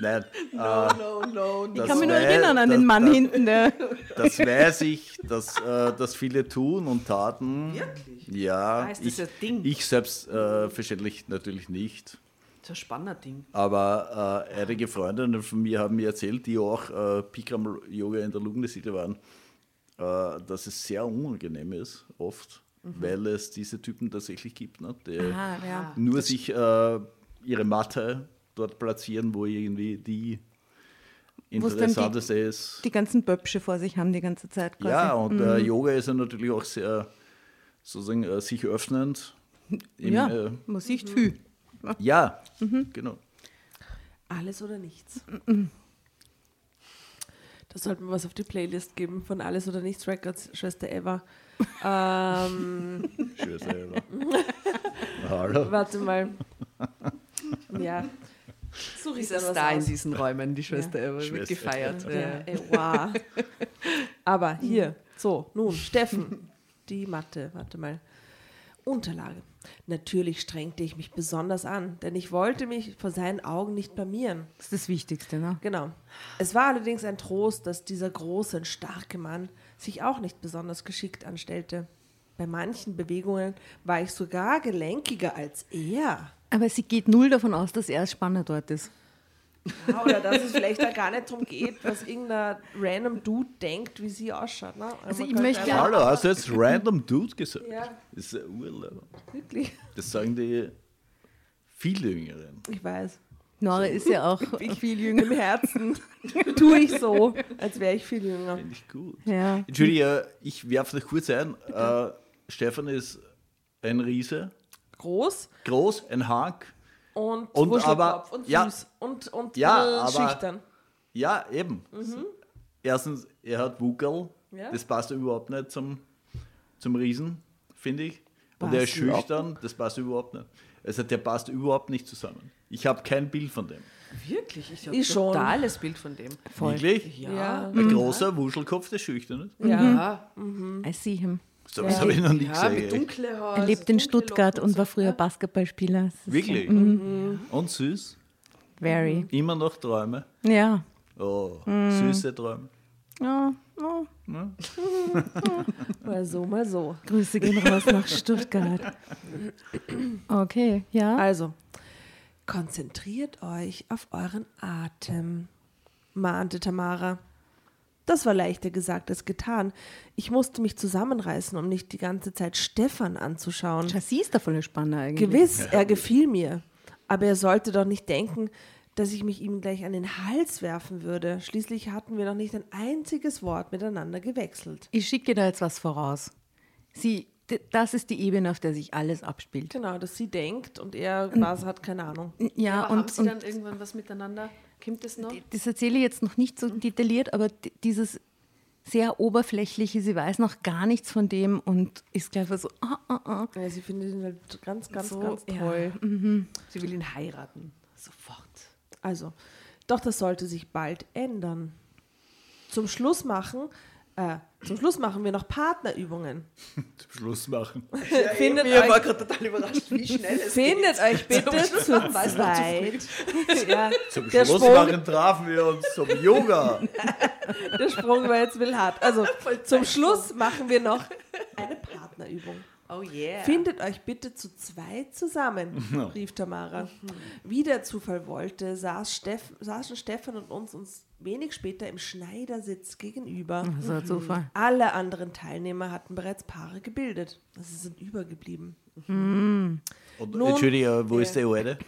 Nein, äh, no, no, ich Das kann mich nur erinnern an das- den Mann das- hinten, der das weiß ich, dass äh, das viele tun und taten. Wirklich? Ja, das ich, ein Ding? ich selbst äh, verständlich natürlich nicht. Das ist ein spannender Ding. Aber äh, einige Freundinnen von mir haben mir erzählt, die auch äh, Bikram-Yoga in der Lugner-City waren, äh, dass es sehr unangenehm ist, oft, weil es diese Typen tatsächlich gibt, ne, die ah, ja. nur sich äh, ihre Matte dort platzieren, wo irgendwie die interessanteste ist. die ganzen Böpsche vor sich haben die ganze Zeit quasi. Ja, und äh, Yoga ist ja natürlich auch sehr sozusagen äh, sich öffnend. Im, ja, äh, man sieht viel. ja Mhm. genau. Alles oder nichts. Da sollten wir was auf die Playlist geben von Alles oder Nichts Records, Schwester Eva. ähm, Schön selber. Hallo. warte mal. Ja. Suche ich was Star in diesen Räumen, die Schwester Eva, wird Schwester gefeiert. Ja, Ja. ey, wow. Aber hier, so, nun, Steffen, die Mathe, warte mal. Unterlage. Natürlich strengte ich mich besonders an, denn ich wollte mich vor seinen Augen nicht blamieren. Das ist das Wichtigste, ne? Genau. Es war allerdings ein Trost, dass dieser große und starke Mann sich auch nicht besonders geschickt anstellte. Bei manchen Bewegungen war ich sogar gelenkiger als er. Aber sie geht null davon aus, dass er als Spanner dort ist. Ja, oder dass es vielleicht da gar nicht darum geht, was irgendein random Dude denkt, wie sie ausschaut. Ne? Also Man ich möchte- einfach- Hallo, hast du jetzt random Dude gesagt? Ja, Das ist ein Urlaub. wirklich. Das sagen die viel Jüngeren. Ich weiß. Nora ist ja auch viel jünger. Im Herzen tue ich so, als wäre ich viel jünger. Finde ich gut. Ja. Entschuldige, ich werfe noch kurz ein. Äh, Stefan ist ein Riese, Groß groß, ein Hank. Und, Und aber- und ja. süß und, und Ja, aber- schüchtern. Ja, eben. Erstens, er hat Wuckel. Ja. Das passt überhaupt nicht zum, zum Riesen, finde ich. Und er ist schüchtern, das passt überhaupt nicht. Also der passt überhaupt nicht zusammen. Ich habe kein Bild von dem. Wirklich? Ich habe schon. totales Bild von dem. Wirklich? Ja. Ja. Ein großer Wuschelkopf, der schüchtern ist. Ja. Ja, I see him. So was habe ich noch nie ja gesehen. mit echt. dunkle Haare. Er lebt in Stuttgart und war früher Basketballspieler. Wirklich? Mhm. Und süß? Very. Immer noch Träume? Ja. Oh, Mhm. süße Träume. Ja, ja. Mal so, mal so. Grüße gehen raus nach Stuttgart. Okay, ja. Also, konzentriert euch auf euren Atem, mahnte Tamara. Das war leichter gesagt als getan. Ich musste mich zusammenreißen, um nicht die ganze Zeit Stefan anzuschauen. Chassis ist da voll Spanner eigentlich. Gewiss, er gefiel mir. Aber er sollte doch nicht denken, dass ich mich ihm gleich an den Hals werfen würde. Schließlich hatten wir noch nicht ein einziges Wort miteinander gewechselt. Ich schicke da jetzt was voraus. Sie, das ist die Ebene, auf der sich alles abspielt. Genau, dass sie denkt und er was hat, keine Ahnung. Ja, Aber haben und, sie und dann irgendwann was miteinander? Kommt das noch? das erzähle ich jetzt noch nicht so detailliert, aber dieses sehr oberflächliche, sie weiß noch gar nichts von dem und ist gleich so, ah, ah, ah. Ja, sie findet ihn halt ganz, ganz, So, ganz ja. toll. Sie will ihn heiraten. Sofort. Also, doch das sollte sich bald ändern. Zum Schluss machen, äh, zum Schluss machen wir noch Partnerübungen. Zum Schluss machen. findet Mir war euch, gerade total überrascht, wie schnell es findet euch bitte Schluss zu zweit. ja, Zum der, Schluss Sprung, machen trafen wir uns zum Yoga. der Sprung war jetzt will hart. Also, zum Schluss machen wir noch eine Partnerübung. Oh yeah. Findet euch bitte zu zweit zusammen, rief Tamara. Wie der Zufall wollte, saß Steff, saßen Stefan und uns, uns wenig später im Schneidersitz gegenüber. So ein Zufall. Alle anderen Teilnehmer hatten bereits Paare gebildet. Also sie sind übergeblieben. Und, Nun- Entschuldige, wo Ja. ist die Alte?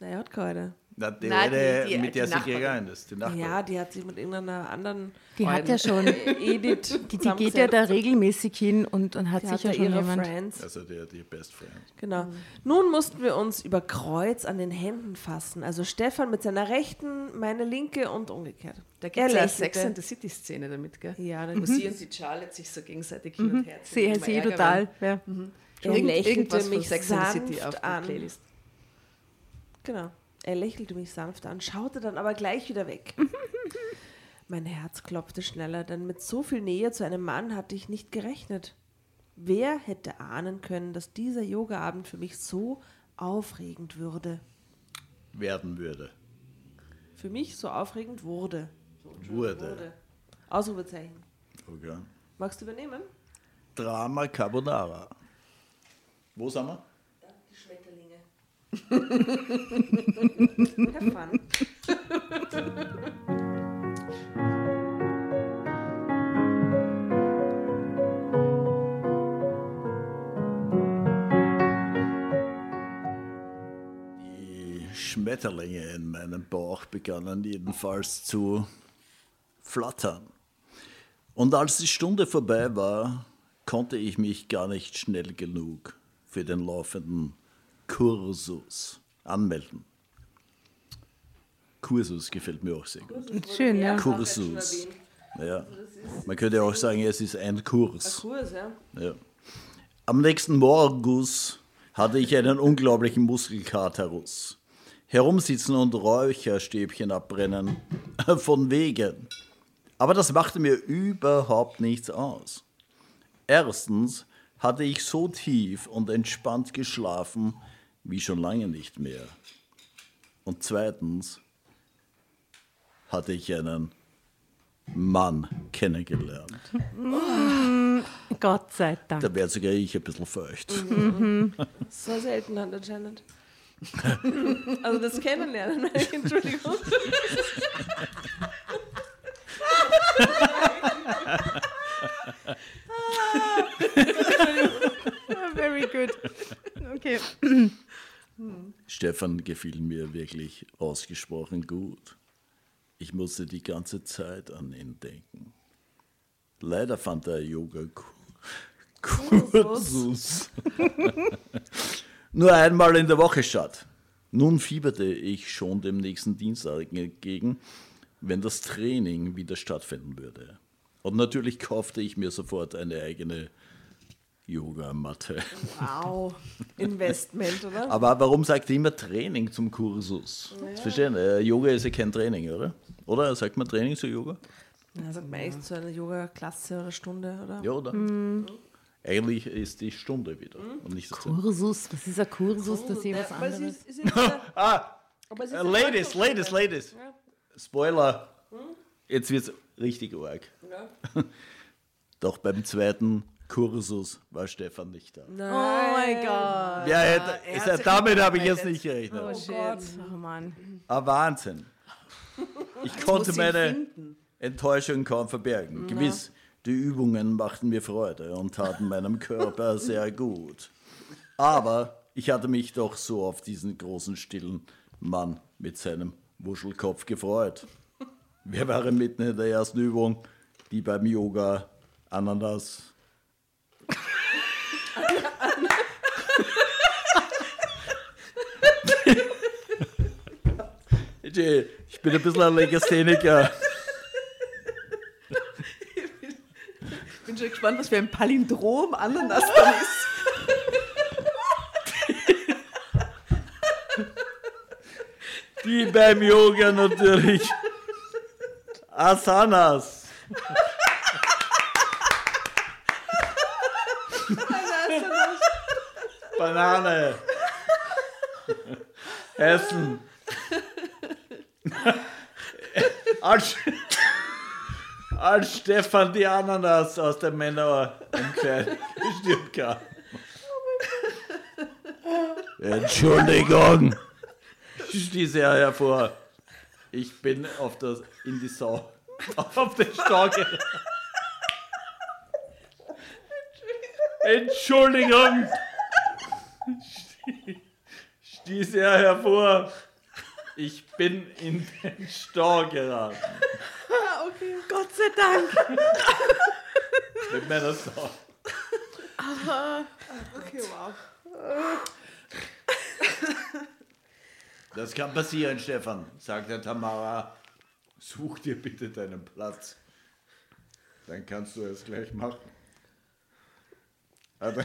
Naja, hat keine. Na, die Nein, Alte, die- die- mit der die sie gegangen ist, die Nachbarin. Ja, die hat sich mit irgendeiner anderen Die hat ja schon, Edith die, die geht ja da regelmäßig hin und, und hat Die hat sicher ja schon ihre jemand. Friends. Also der, die Best Friend. Genau. Nun mussten wir uns über Kreuz an den Händen fassen. Also Stefan mit seiner rechten, meine linke und umgekehrt. Da Er gibt es ja. Sex and the City Szene damit, gell? Ja, dann sie und die Charlotte sich so gegenseitig hin und her ziehen, sie Ärger total. Ja. er Irgend- lächelte mich Sex and the City sanft auf die an. Playlist. Genau. Er lächelte mich sanft an, schaute dann aber gleich wieder weg. mein Herz klopfte schneller, denn mit so viel Nähe zu einem Mann hatte ich nicht gerechnet. Wer hätte ahnen können, dass dieser Yogaabend für mich so aufregend würde? Werden würde. Für mich so aufregend wurde. Wurde. Ausrufezeichen. Okay. Magst du übernehmen? Drama Carbonara. Wo sind wir? Die Schmetterlinge. In meinem Bauch begannen jedenfalls zu flattern. Und als die Stunde vorbei war, konnte ich mich gar nicht schnell genug für den laufenden Kursus anmelden. Kursus gefällt mir auch sehr gut. Schön, ja. Kursus. Ja. Man könnte auch sagen, es ist ein Kurs. Kurs, ja. Ja. Am nächsten Morgus hatte ich einen unglaublichen Muskelkaterus. Herumsitzen und Räucherstäbchen abbrennen. Von wegen. Aber das machte mir überhaupt nichts aus. Erstens hatte ich so tief und entspannt geschlafen wie schon lange nicht mehr. Und zweitens hatte ich einen Mann kennengelernt. Gott sei Dank. Da wäre sogar ich ein bisschen feucht. So selten hat anscheinend. also das Kennenlernen, Entschuldigung. Very good. Okay. Stefan gefiel mir wirklich ausgesprochen gut. Ich musste die ganze Zeit an ihn denken. Leider fand der Yoga Kursus nur einmal in der Woche statt. Nun fieberte ich schon dem nächsten Dienstag entgegen, wenn das Training wieder stattfinden würde. Und natürlich kaufte ich mir sofort eine eigene Yogamatte. Wow. Investment, oder? Aber warum sagt ihr immer Training zum Kursus? Das verstehen. Äh, Yoga ist ja kein Training, oder? Oder sagt man Training zu Yoga? Ja, sagt man echt zu einer Yoga-Klasse oder Stunde, oder? Ja, oder? Eigentlich ist die Stunde wieder und nicht das Training. Kursus, was ist ein Kursus? Das ist was es anderes. ist, es ist ja, Ah, es ja Ladies, Ladies. Ladies. Spoiler. Jetzt wird's richtig arg. Doch beim zweiten Kursus war Stefan nicht da. Oh mein Gott. Ja, hätte, er sich damit habe ich jetzt nicht gerechnet. Oh Gott. Oh Mann. Ah, Wahnsinn. Ich konnte meine. Enttäuschung kaum verbergen. Gewiss, die Übungen machten mir Freude und taten meinem Körper sehr gut. Aber ich hatte mich doch so auf diesen großen, stillen Mann mit seinem Wuschelkopf gefreut. Wir waren mitten in der ersten Übung, die beim Yoga Ananas. Ich bin ein bisschen ein Legastheniker. Ich bin schon gespannt, was für ein Palindrom Ananas dann ist. Die beim Yoga natürlich. Asanas. Banane. Essen. Als, als Stefan die Ananas aus der Männer im Kleid gestürmt kam. Entschuldigung, stieß er hervor. Ich bin auf das, in die Sau, auf den geraten. Entschuldigung, stieß er hervor. Ich bin in den Stau geraten. Gott sei Dank. Mit meiner Sau. Okay, wow. Das kann passieren, Stefan, sagte Tamara. Such dir bitte deinen Platz. Dann kannst du es gleich machen. Aber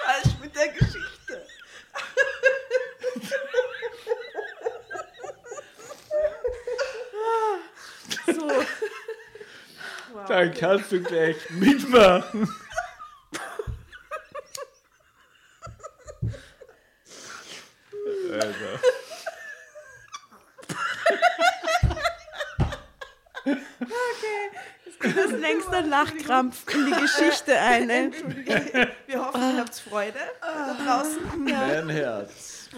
Falsch mit der Geschichte. so. Dann kannst du gleich mitmachen. Alter. Das längster Lachkrampf in die Geschichte ein. ey. Wir hoffen, ihr habt Freude da draußen. Mein Herz.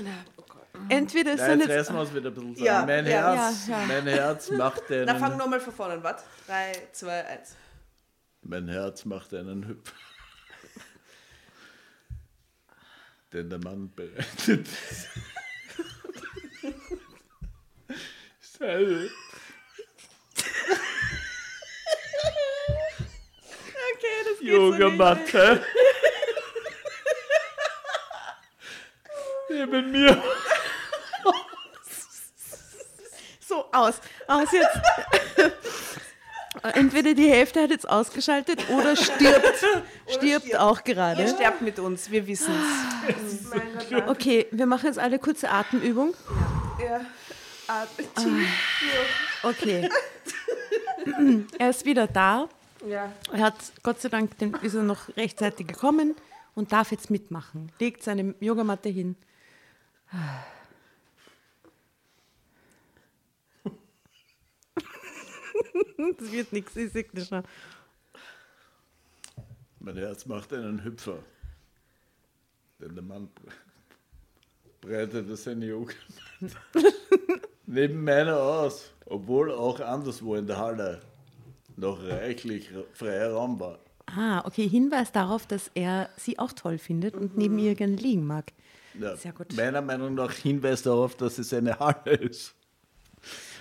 Entweder es Ja, sind jetzt jetzt. es wieder ein bisschen. Ja, mein, ja, Herz, ja, mein Herz macht Na, fang einen. nochmal von vorne an. Was? 3, 2, 1. Mein Herz macht einen Hüpf. Denn der Mann bereitet seine Okay, das geht so nicht. Yogamatte neben mir. So, aus. Aus jetzt. Entweder die Hälfte hat jetzt ausgeschaltet oder stirbt. stirbt auch gerade. Ihr sterbt mit uns, wir wissen es. Nein. Okay, wir machen jetzt alle kurze Atemübung. Ja. Durch. Okay. er ist wieder da. Ja. Er hat, Gott sei Dank, den, ist er noch rechtzeitig gekommen und darf jetzt mitmachen. Legt seine Yogamatte hin. Das wird nichts, ich sehe das schon. Mein Herz macht einen Hüpfer. Denn der Mann bre- breitete seine Yoga neben meiner aus, obwohl auch anderswo in der Halle noch reichlich freier Raum war. Ah, okay, Hinweis darauf, dass er sie auch toll findet und neben ihr gerne liegen mag. Ja, Sehr gut. Meiner Meinung nach Hinweis darauf, dass es eine Halle ist.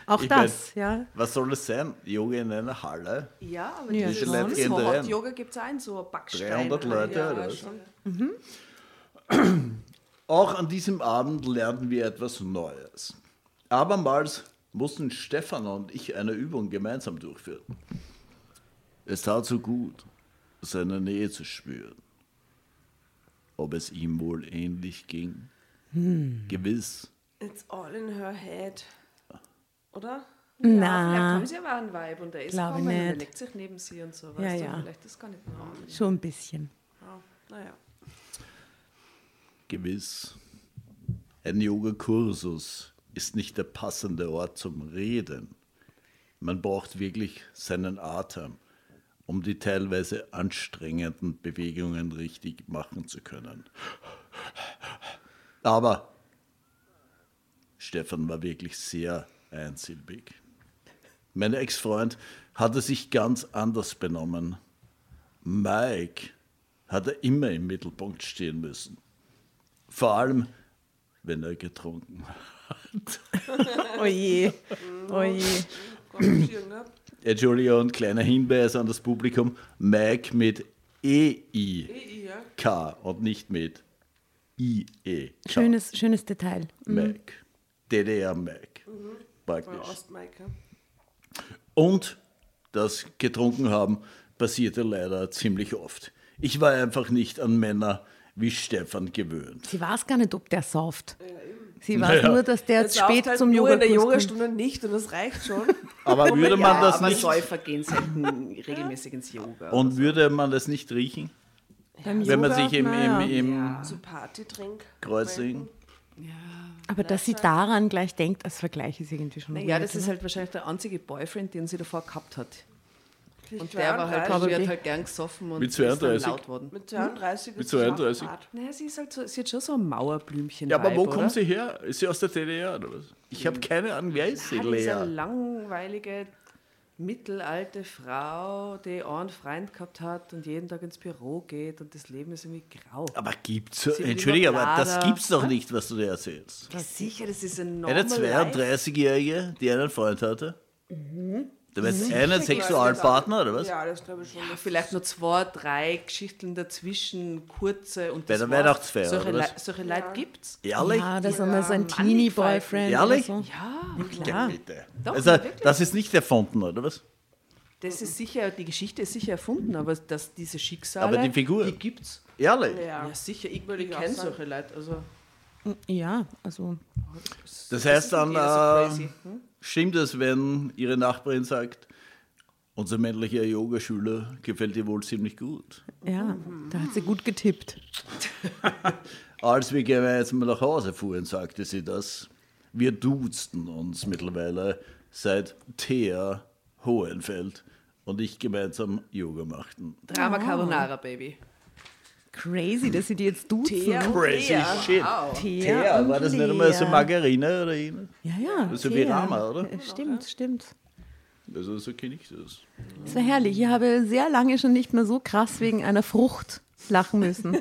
Auch Ich das, ja. Was soll es sein? Yoga in einer Halle? Ja, aber Ja, schon. Leute gehen so da rein. Yoga gibt es auch in so Backstein. 300 Leute, ja, oder schon. Auch an diesem Abend lernten wir etwas Neues. Abermals mussten Stefan und ich eine Übung gemeinsam durchführen. Es tat so gut, seine Nähe zu spüren. Ob es ihm wohl ähnlich ging? Gewiss. It's all in her head. Oder? Ja, Na. vielleicht haben sie aber einen Vibe und er ist Glaub ich gekommen und er nicht. legt sich neben sie und so. Ja, Weißt ja. Du? Vielleicht ist gar nicht normal. Schon ein bisschen. Ja. Naja. Gewiss. Ein Yogakursus ist nicht der passende Ort zum Reden. Man braucht wirklich seinen Atem, um die teilweise anstrengenden Bewegungen richtig machen zu können. Aber Stefan war wirklich sehr einsilbig. Mein Ex-Freund hatte sich ganz anders benommen. Mike hatte immer im Mittelpunkt stehen müssen. Vor allem, wenn er getrunken hat. Oje, oje. Gott, schön, ne? Entschuldigung, kleiner Hinweis an das Publikum. Mike mit E-I-K Ja. und nicht mit I-E. Schönes, schönes Detail. Mike. DDR Mike. Von Praktisch. Ostmaike. Und das getrunken haben passierte leider ziemlich oft. Ich war einfach nicht an Männer wie Stefan gewöhnt. Sie weiß gar nicht, ob der sauft. Sie weiß Naja. nur, dass der jetzt spät halt zum nur in der Yoga. Yogastunde nicht und das reicht schon. Aber würde man ja, das aber nicht Säufer gehen selten regelmäßig ins Yoga. und würde man das nicht riechen, Beim wenn man Yoga, sich im, im, im So Partytrink. Kreuzing Aber dass sie daran gleich denkt, als Vergleich ist irgendwie schon Naja, weird, das ist halt wahrscheinlich der einzige Boyfriend, den sie davor gehabt hat. Und der war halt, 32. die hat halt gern gesoffen und Mit ist dann 32? laut worden. Mit 32 Mit ist sie 32? schon hart. Naja, sie ist halt so, sie hat schon so ein Mauerblümchen. Ja, aber wo oder? kommt sie her? Ist sie aus der DDR oder was? Ich habe keine Ahnung, wer ist sie, diese Lea? langweilige, mittelalte Frau, die einen Freund gehabt hat und jeden Tag ins Büro geht und das Leben ist irgendwie grau. Aber gibt's Sie Entschuldige, aber das gibt's doch nicht, was du dir erzählst. Ja, sicher, das ist ein Eine normal 32-Jährige, die einen Freund hatte? Mhm. Du meinst einen Sexualpartner oder was? Ja, das glaube ich schon. Vielleicht nur zwei, drei Geschichten dazwischen, kurze und Bei das der. Weihnachtsfeier, Solche, oder Le was? solche Leute gibt's. Ehrlich? Ja, das ist einmal so ein Teenie-Boyfriend. Ehrlich? So. Ja, Ja, Klar. bitte. Doch, also, wirklich. das ist nicht erfunden, oder was? das ist sicher, die Geschichte ist sicher erfunden, aber dass diese Schicksale, Aber die Figur? die gibt's. Ehrlich? Ja, sicher, ich, Würde ich kenne solche Leute. Also, Ja, also Das heißt dann, so äh, hm? stimmt es, wenn Ihre Nachbarin sagt, unser männlicher Yogaschüler gefällt dir wohl ziemlich gut. ja, da hat sie gut getippt. Als wir gemeinsam nach Hause fuhren, sagte sie das. Wir duzten uns mittlerweile, seit Thea Hohenfeld und ich gemeinsam Yoga machten. Drama Carbonara, Baby. Crazy, dass sie die jetzt duzen. Thea Crazy Thea. shit. Thea Thea, und war das nicht einmal so. Margarine oder ähnlich? Ja, ja. So wie Thea. Rama, oder? Äh, Stimmt, stimmt. Also so kenne ich das. Es war herrlich. Ich habe sehr lange schon nicht mehr so krass wegen einer Frucht lachen müssen.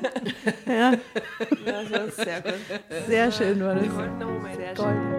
ja, Ja, das ist sehr gut. sehr schön war das. Goldener Moment. Sehr Gold.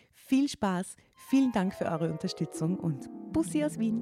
Viel Spaß, vielen Dank für eure Unterstützung und Bussi aus Wien.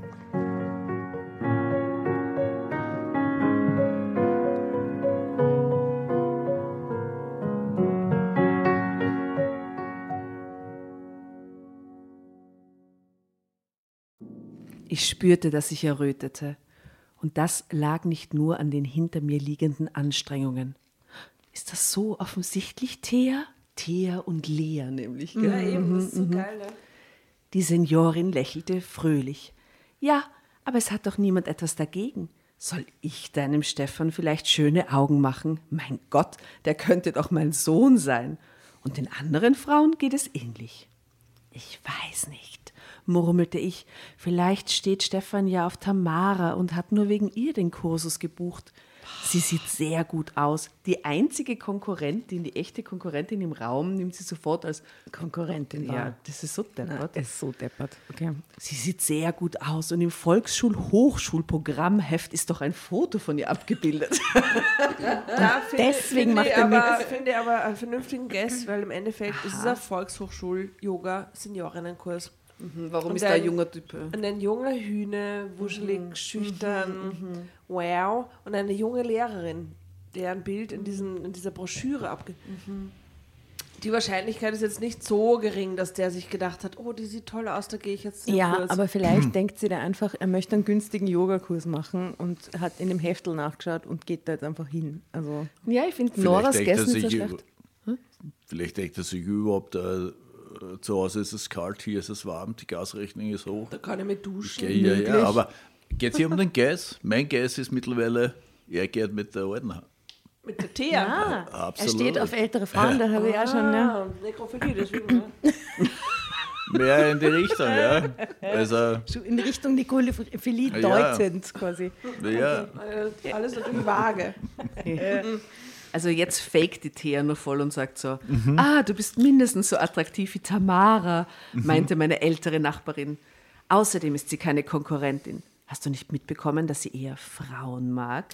Ich spürte, dass ich errötete. Und das lag nicht nur an den hinter mir liegenden Anstrengungen. Ist das so offensichtlich, Thea? Thea und Lea nämlich. Gell? Ja, eben, das ist so geil, ne? Die Seniorin lächelte fröhlich. Ja, aber es hat doch niemand etwas dagegen. Soll ich deinem Stefan vielleicht schöne Augen machen? Mein Gott, der könnte doch mein Sohn sein. Und den anderen Frauen geht es ähnlich. Ich weiß nicht, murmelte ich. Vielleicht steht Stefan ja auf Tamara und hat nur wegen ihr den Kursus gebucht. Sie sieht sehr gut aus. Die einzige Konkurrentin, die echte Konkurrentin im Raum, nimmt sie sofort als Konkurrentin. Ja, Ja, das ist so deppert. ist so deppert. Okay. Sie sieht sehr gut aus und im Volksschul-Hochschulprogrammheft ist doch ein Foto von ihr abgebildet. Da finde, deswegen macht ich er aber, nix. finde ich aber einen vernünftigen Guess, weil im Endeffekt ist es ein Volkshochschul-Yoga-Seniorinnenkurs. Warum Und ist da ein ein- junger Typ? Und ein junger Hühne, wuschelig, schüchtern, wow. Und eine junge Lehrerin, deren Bild in, diesen, in dieser Broschüre abge... Die Wahrscheinlichkeit ist jetzt nicht so gering, dass der sich gedacht hat, oh, die sieht toll aus, da gehe ich jetzt Ja, Kurs. aber vielleicht denkt sie da einfach, er möchte einen günstigen Yogakurs machen und hat in dem Heftel nachgeschaut und geht da jetzt einfach hin. Also Ja, ich finde Noras nicht so schlecht. über- Vielleicht denkt er sich überhaupt, äh, zu Hause ist es kalt, hier ist es warm, die Gasrechnung ist hoch. da kann ich mit duschen. Ja, ja, ja, aber geht es hier um den Gas? Mein Gas ist mittlerweile, er geht mit der alten. Mit der Thea. ah, er Absolut. steht auf ältere Frauen, da habe ich auch schon. Ja. Ah, Nekrophilie, deswegen. Mehr in die Richtung, ja. Also, So in Richtung Nikolophilie Ja. deutend quasi. ja. Äh, Alles natürlich vage. Also jetzt fake die Thea nur voll und sagt so, ah, du bist mindestens so attraktiv wie Tamara, meinte meine ältere Nachbarin. Außerdem ist sie keine Konkurrentin. Hast du nicht mitbekommen, dass sie eher Frauen mag?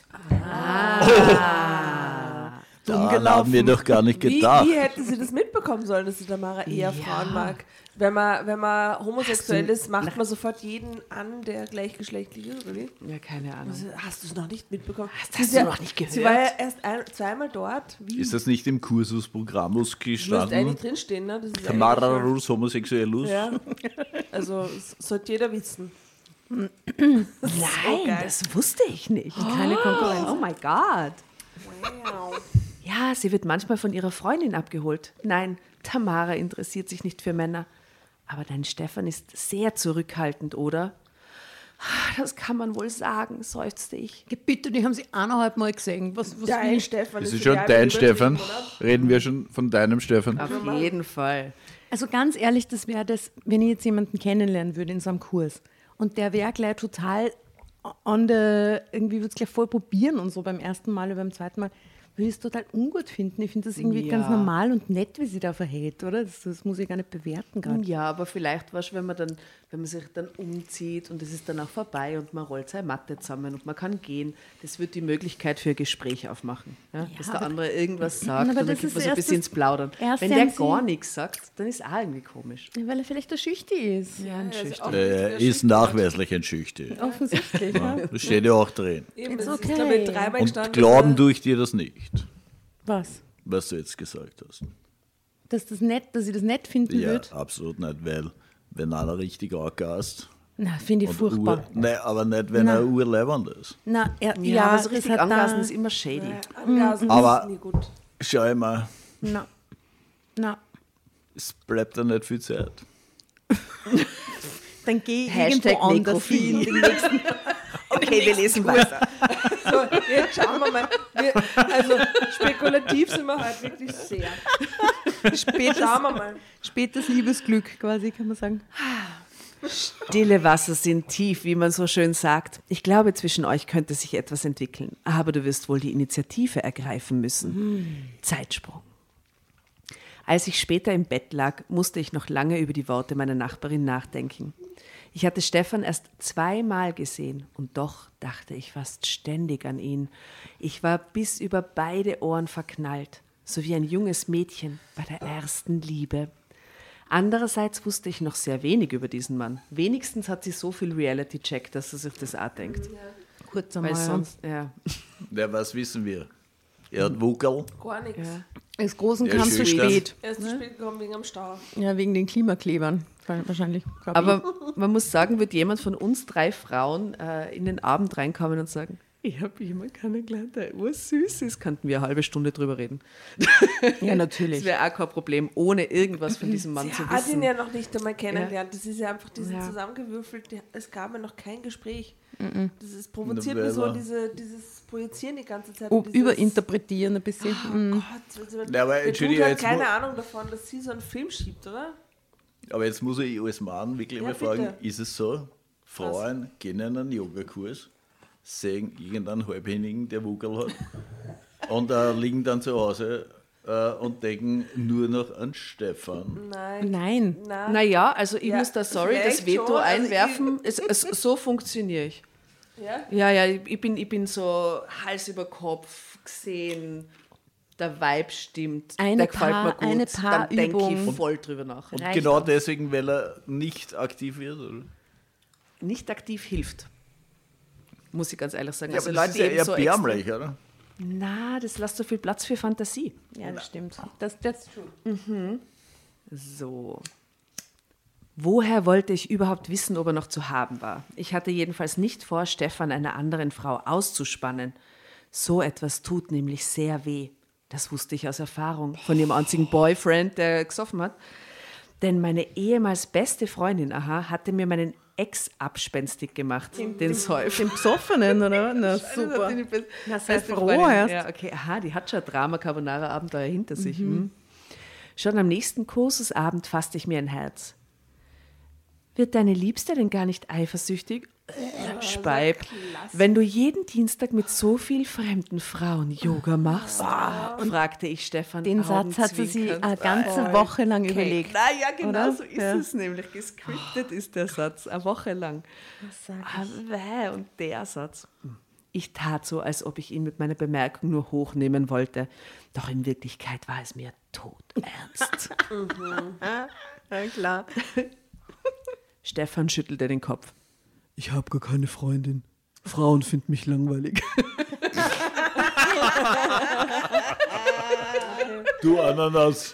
Daran haben wir doch gar nicht Wie, gedacht. wie hätten sie das mitbekommen sollen, dass die Tamara eher Frauen mag? Wenn man, wenn man homosexuell ist, macht man sofort jeden an, der gleichgeschlechtlich ist, oder wie? Ja, keine Ahnung. Hast du es noch nicht mitbekommen? Hast- hast du ja- noch nicht Sie war ja gehört? erst ein, zweimal dort. Wie? Ist das nicht im Kursusprogrammus Müsste eigentlich gestanden? drinstehen, ne? Das ist Tamara Rus homosexuellus? ja. Also, das sollte jeder wissen. Nein, geil. das wusste ich nicht. Keine Konkurrenz. Oh my God. Ja, sie wird manchmal von ihrer Freundin abgeholt. Nein, Tamara interessiert sich nicht für Männer. Aber dein Stefan ist sehr zurückhaltend, oder? Das kann man wohl sagen, seufzte ich. Bitte, die haben sie eineinhalb Mal gesehen. Was, was Dein Stefan Das ist ist schon dein Stefan. oder? Reden wir schon von deinem Stefan? Auf jeden Fall. Also ganz ehrlich, das wäre das, wenn ich jetzt jemanden kennenlernen würde in so einem Kurs und der wäre gleich total on the, irgendwie würde es gleich voll probieren und so beim ersten Mal oder beim zweiten Mal, würde ich es total ungut finden. Ich finde das irgendwie ganz Ja. normal und nett, wie sie da verhält, oder? Das, das muss ich gar nicht bewerten gerade. Ja, aber vielleicht was, wenn man dann, wenn man sich dann umzieht und es ist dann auch vorbei und man rollt seine Matte zusammen und man kann gehen, das wird die Möglichkeit für ein Gespräch aufmachen. Ja? dass der andere irgendwas sagt aber und dann ist man so ein bisschen ins Plaudern. Wenn der gar nichts sagt, dann ist auch irgendwie komisch. Ja, Weil er vielleicht der Schüchti ist. Ja, ein also Schüchtern. Er ist nachweislich ein Schüchtern. Offensichtlich. ja. Das steht ja auch drin. Eben, das okay. ist, glaube ich, dreimal Und glauben ich dir das nicht, Was? was du jetzt gesagt hast. Dass, das nett, dass ich das nett finden Ja, würde? absolut nicht, weil wenn einer richtig angast Na, finde ich furchtbar. Ur, nein, aber nicht, wenn Na. er urleibend ist. Na, er, Ja, ja, aber so das richtig hat angasen ist immer shady. Angasen Aber- ist nie gut. Schau mal, Na, na. es bleibt da nicht viel Zeit. Dann geh ich irgendwo anders hin. Okay, wir lesen weiter. Jetzt schauen wir mal. Wir, also, spekulativ sind wir heute wirklich sehr. spätes, Schauen wir mal. spätes Liebesglück quasi, kann man sagen. Stille Wasser sind tief, wie man so schön sagt. Ich glaube, zwischen euch könnte sich etwas entwickeln. Aber du wirst wohl die Initiative ergreifen müssen. Zeitsprung. Als ich später im Bett lag, musste ich noch lange über die Worte meiner Nachbarin nachdenken. Ich hatte Stefan erst zweimal gesehen und doch dachte ich fast ständig an ihn. Ich war bis über beide Ohren verknallt, so wie ein junges Mädchen bei der ersten Liebe. Andererseits wusste ich noch sehr wenig über diesen Mann. Wenigstens hat sie so viel Reality-Check, dass sie sich das auch denkt. Kurz Weil einmal. sonst, ja. Ja, was wissen wir? Er hat Wuckel, Gar nichts. ja. Das Großen Ja, kam zu spät. Er ist zu spät gekommen wegen am Stau. Ja, wegen den Klimaklebern. Wahrscheinlich. Aber man muss sagen, wird jemand von uns drei Frauen äh, in den Abend reinkommen und sagen, ich habe jemanden kennengelernt, der ursüß ist, könnten wir eine halbe Stunde drüber reden. Ja, Das natürlich. wäre auch kein Problem, ohne irgendwas von diesem Mann Sie zu hat ihn wissen. ja noch nicht einmal kennengelernt. Das ist ja einfach diese Ja. zusammengewürfelt. Es gab ja noch kein Gespräch. Das ist provoziert mir so diese, dieses Projizieren die ganze Zeit. Oh, überinterpretieren ein bisschen. Oh. Gott, also, Ja, aber Dude hat jetzt keine Ahnung davon, dass sie so einen Film schiebt, oder? aber jetzt muss ich als Mann wirklich Ja, mal fragen, bitte. ist es so, Frauen gehen in einen Yogakurs, sehen irgendeinen Halbhändigen, der Wuckel hat. Und äh, liegen dann zu Hause äh, und denken nur noch an Stefan. Nein. Nein. Na, Naja, also ich Ja, muss da, sorry, vielleicht das Veto schon, also einwerfen. es, es, so funktioniere ich. Ja? Ja, ja, ich bin, ich bin so Hals über Kopf gesehen. Der Vibe stimmt. Eine der gefällt Paar- mir gut. eine Dann denke ich voll drüber nach. Und Reicht genau deswegen, weil er nicht aktiv wird. Oder? Nicht aktiv hilft. Muss ich ganz ehrlich sagen. Ja, also aber das Leute ist ja eher so bärmlich, oder? Na, das lässt so viel Platz für Fantasie. Ja, das stimmt. Das, das true. So. Woher wollte ich überhaupt wissen, ob er noch zu haben war? Ich hatte jedenfalls nicht vor, Stefan einer anderen Frau auszuspannen. So etwas tut nämlich sehr weh. Das wusste ich aus Erfahrung von ihrem einzigen Boyfriend, der gesoffen hat. Denn meine ehemals beste Freundin, aha, hatte mir meinen Ex abspenstig gemacht, den Säufer. Den Besoffenen, oder? Na, super. Na, sei froh erst. Ja, okay, aha, die hat schon Drama Carbonara Abenteuer hinter sich. hm. Schon am nächsten Kursusabend fasste ich mir ein Herz. Wird deine Liebste denn gar nicht eifersüchtig? Speib. Wenn du jeden Dienstag mit so viel fremden Frauen Yoga machst, fragte ich Stefan. Den Satz hat sie eine ganze Woche lang überlegt. Na ja, genau oder? so ist Ja. es nämlich. Gescriptet ist der Satz, eine Woche lang. Ah, weh, Und der Satz. Ich tat so, als ob ich ihn mit meiner Bemerkung nur hochnehmen wollte. Doch in Wirklichkeit war es mir todernst. Ja, klar. Stefan schüttelte den Kopf. Ich habe gar keine Freundin. Frauen finden mich langweilig. Du Ananas.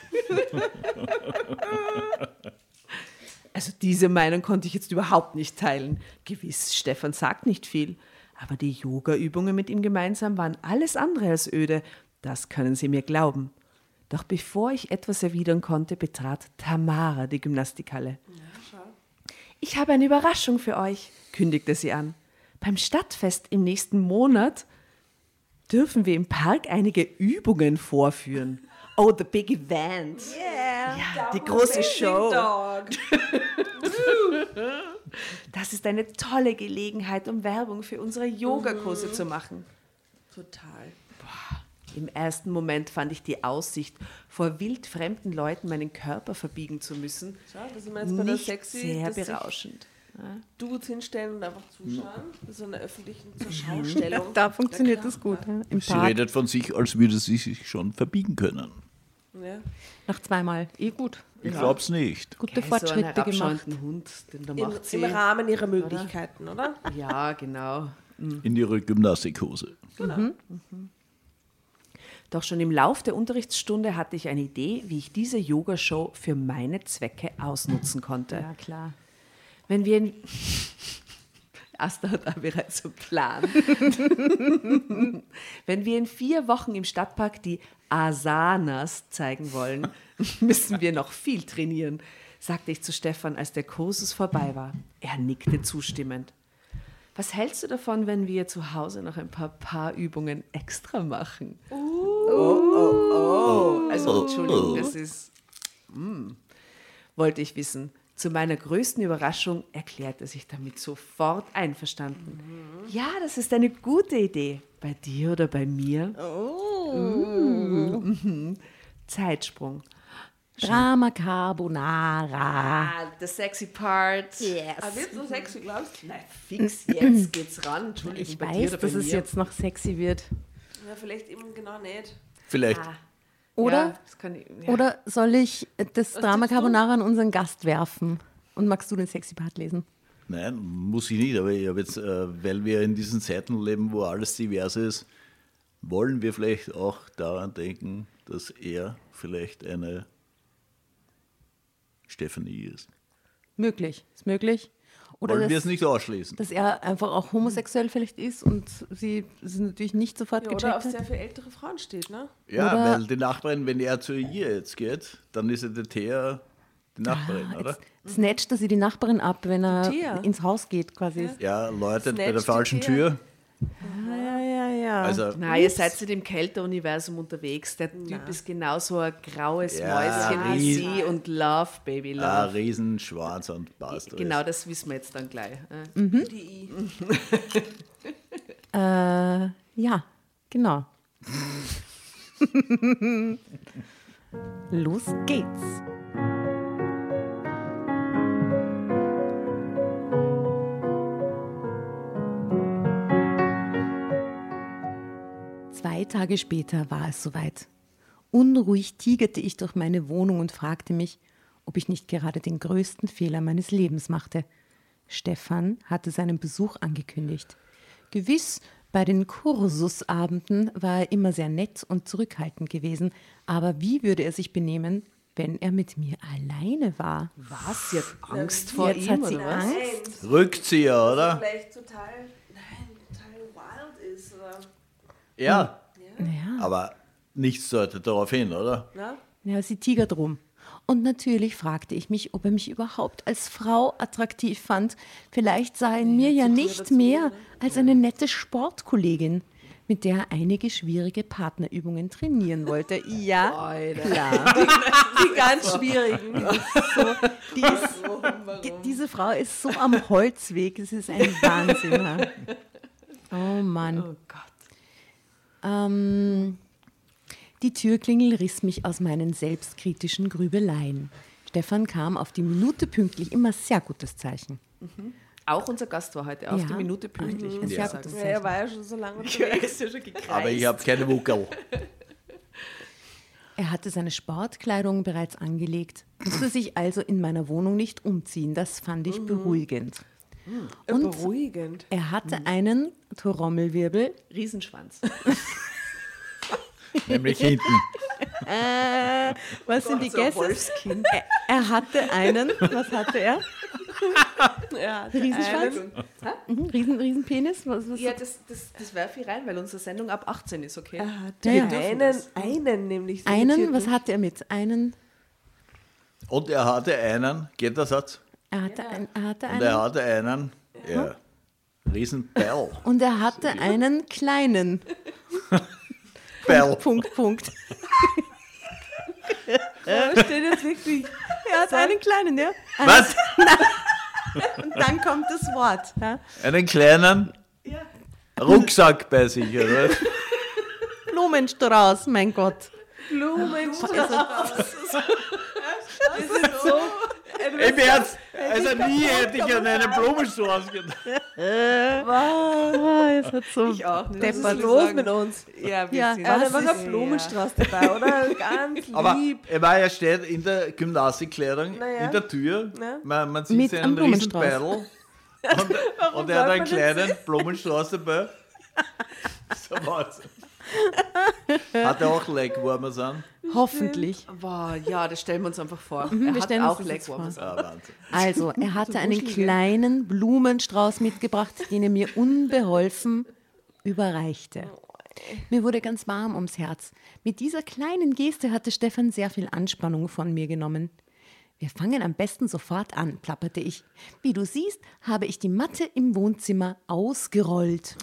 Also diese Meinung konnte ich jetzt überhaupt nicht teilen. Gewiss, Stefan sagt nicht viel. Aber die Yoga-Übungen mit ihm gemeinsam waren alles andere als öde. Das können Sie mir glauben. Doch bevor ich etwas erwidern konnte, betrat Tamara die Gymnastikhalle. Ich habe eine Überraschung für euch, kündigte sie an. Beim Stadtfest im nächsten Monat dürfen wir im Park einige Übungen vorführen. Oh, the big event. Ja, die große Show. Das ist eine tolle Gelegenheit, um Werbung für unsere Yogakurse zu machen. Total. Im ersten Moment fand ich die Aussicht, vor wildfremden Leuten meinen Körper verbiegen zu müssen, Schau, da jetzt bei der nicht Sexy. sehr berauschend. Dudes hinstellen und einfach zuschauen. So einer öffentlichen zur Schaustellung. Da funktioniert das gut. Ja. Im Sie Park. redet von sich, als würde sie sich schon verbiegen können. Ja. Nach zweimal. Eh gut. Ich glaub's nicht. Gute Okay, so Fortschritte einen gemacht. Hund, den da Im, macht sie. Im Rahmen ihrer Möglichkeiten, oder? Ja, genau. In ihre Gymnastikhose. Doch schon im Lauf der Unterrichtsstunde hatte ich eine Idee, wie ich diese Yogashow für meine Zwecke ausnutzen konnte. Ja, klar. Wenn wir in Asta hat auch bereits einen Plan. Wenn wir in vier Wochen im Stadtpark die Asanas zeigen wollen, müssen wir noch viel trainieren, sagte ich zu Stefan, als der Kursus vorbei war. Er nickte zustimmend. Was hältst du davon, wenn wir zu Hause noch ein paar Paarübungen extra machen? Oh, oh, oh. Also, Entschuldigung, das ist. Mm, wollte ich wissen. Zu meiner größten Überraschung erklärte sich damit sofort einverstanden. Ja, das ist eine gute Idee. Bei dir oder bei mir? Oh. Mhm. Zeitsprung. Drama Carbonara. Ah, the sexy part. Yes. Aber wird so sexy, glaubst du? Na, fix, jetzt geht's ran. Entschuldigung, Ich bei dir weiß, dass es jetzt noch sexy wird. Ja, vielleicht eben genau nicht. Vielleicht. Ah, Oder, ja, das kann ich, ja. oder soll ich das Drama tippst du? Carbonara an unseren Gast werfen? Und magst du den sexy Part lesen? Nein, muss ich nicht, aber ich habe jetzt, äh, weil wir in diesen Zeiten leben, wo alles divers ist, wollen wir vielleicht auch daran denken, dass er vielleicht eine Stephanie ist. Möglich. Ist möglich. Oder wollen wir es nicht ausschließen? dass er einfach auch homosexuell vielleicht ist und sie es natürlich nicht sofort Ja, oder gecheckt auf hat. sehr viele ältere Frauen steht, ne? Ja, oder- weil die Nachbarin, wenn er zu ihr jetzt geht, dann ist ja der Thea die Nachbarin, oder? Jetzt snatcht er sie die Nachbarin ab, wenn er Thea. ins Haus geht, quasi. Ja, läutet bei der Snatcht falschen Thea. Ja, ja, ja. Also, Nein, ihr seid in dem Kälteuniversum unterwegs. Der Typ ist genauso ein graues Ja, Mäuschen wie riesen- sie und Love, Baby Love. Riesenschwanz und passt. genau, das wissen wir jetzt dann gleich. äh. Die I. Äh, ja, genau. Los geht's. Zwei Tage später war es soweit. Unruhig tigerte ich durch meine Wohnung und fragte mich, ob ich nicht gerade den größten Fehler meines Lebens machte. Stefan hatte seinen Besuch angekündigt. Gewiss, bei den Kursusabenden war er immer sehr nett und zurückhaltend gewesen, aber wie würde er sich benehmen, wenn er mit mir alleine war? Was? Sie hat Angst vor Jetzt ihm, hat sie oder was? Angst. Rückzieher, oder? Vielleicht total, nein, total wild ist, oder? Ja. Ja. Aber nichts deutet darauf hin, oder? Na? Ja, sie tigert rum. Und natürlich fragte ich mich, ob er mich überhaupt als Frau attraktiv fand. Vielleicht sah er in mir ja nicht mehr als eine nette Sportkollegin, mit der er einige schwierige Partnerübungen trainieren wollte. Ja, klar. Die ganz schwierigen. Die ist, die, diese Frau ist so am Holzweg, es ist ein Wahnsinn. ja. Oh Mann. Oh Gott. Ähm, die Türklingel riss mich aus meinen selbstkritischen Grübeleien. Stefan kam auf die Minute pünktlich, immer sehr gutes Zeichen. Auch unser Gast war heute auf Ja. die Minute pünktlich. Sagen. gutes Ja, er war ja schon so lange unterwegs. ja schon. Aber ich habe keine Wuckel. Er hatte seine Sportkleidung bereits angelegt, musste sich also in meiner Wohnung nicht umziehen. Das fand ich beruhigend. Und Beruhigend. er hatte einen Trommelwirbel. Riesenschwanz. Nämlich hinten. Äh, was sind die Gäste? Er, er hatte einen, was hatte er? Ja, Riesenschwanz? Mhm, Riesen, Riesenpenis? Was, was Ja, das, das, das werfe ich rein, weil unsere Sendung ab 18 ist, okay? Er hatte Ja, einen, einen nämlich. so einen, was hatte er mit? Einen, Und er hatte einen, geht der Satz? Er hatte, ein, er hatte Und er einen. hatte einen, ja, riesen Bell. Und er hatte einen kleinen. Bell. Punkt, Punkt. Da steht jetzt wirklich. Er hat einen kleinen, ja. Was? Und dann kommt das Wort. Ja. Einen kleinen Rucksack bei sich, oder? Blumenstrauß, mein Gott. Blumenstrauß. Im Ernst, also nie hätte ich an einen Blumenstrauß gedacht. Oh, es hat so Ich auch nicht. Was ist deppert. los mit uns? Ja, wir Ja, sind Er Was einfach ist- einen Blumenstrauß dabei, oder? Ganz Aber lieb. er war ja steht in der Gymnastikkleidung Naja. in der Tür. Ja. Man, man sieht Mit so einem einen riesen Blumenstrauß. Beidel. Und, und er hat einen kleinen Blumenstrauß dabei. So was. Hat er auch Legwarmer an? Hoffentlich. Wow, ja, das stellen wir uns einfach vor. wir er hat stellen uns auch Legwarmers. Ah, Wahnsinn. Also, er hatte einen kleinen Blumenstrauß mitgebracht, den er mir unbeholfen überreichte. Mir wurde ganz warm ums Herz. Mit dieser kleinen Geste hatte Stefan sehr viel Anspannung von mir genommen. Wir fangen am besten sofort an, plapperte ich. Wie du siehst, habe ich die Matte im Wohnzimmer ausgerollt.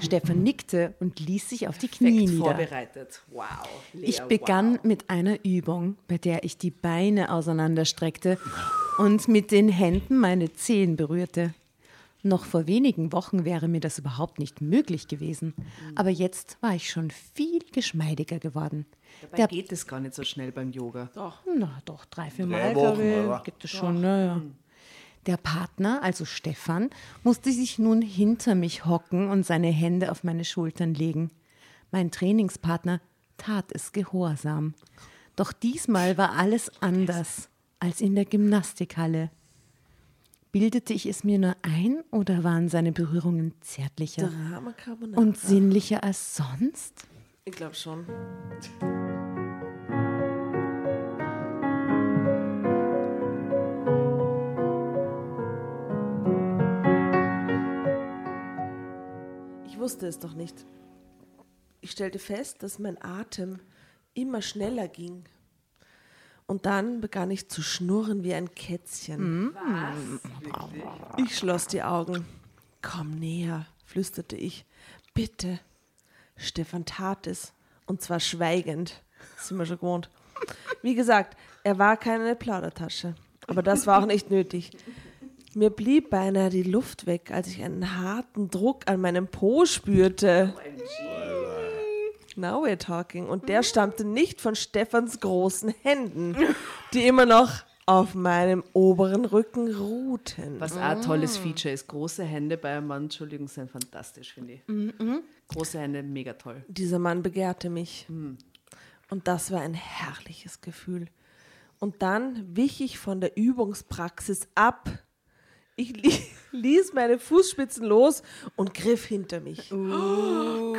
Stefan nickte und ließ sich auf die Knie Perfekt nieder. vorbereitet. Wow. Lea, Ich begann mit einer Übung, bei der ich die Beine auseinanderstreckte und mit den Händen meine Zehen berührte. Noch vor wenigen Wochen wäre mir das überhaupt nicht möglich gewesen, aber jetzt war ich schon viel geschmeidiger geworden. Dabei Der, geht es gar nicht so schnell beim Yoga. na doch, drei, vier Drei Mal, Wochen, ich, oder? gibt es schon, naja. Der Partner, also Stefan, musste sich nun hinter mich hocken und seine Hände auf meine Schultern legen. Mein Trainingspartner tat es gehorsam. Doch diesmal war alles anders als in der Gymnastikhalle. Bildete ich es mir nur ein oder waren seine Berührungen zärtlicher und sinnlicher als sonst? ich glaube schon. Wusste es doch nicht. Ich stellte fest, dass mein Atem immer schneller ging. Und dann begann ich zu schnurren wie ein Kätzchen. Ich schloss die Augen. Komm näher, flüsterte ich. Bitte. Stefan tat es. Und zwar schweigend. Das sind wir schon gewohnt. Wie gesagt, er war keine Plaudertasche. Aber das war auch nicht nötig. Mir blieb beinahe die Luft weg, als ich einen harten Druck an meinem Po spürte. Now we're talking. Und der stammte nicht von Stefans großen Händen, die immer noch auf meinem oberen Rücken ruhten. Was auch ein tolles Feature ist. Große Hände bei einem Mann, Entschuldigung, sind fantastisch, finde ich. Große Hände, mega toll. Dieser Mann begehrte mich. Und das war ein herrliches Gefühl. Und dann wich ich von der Übungspraxis ab. Ich li ließ meine Fußspitzen los und griff hinter mich.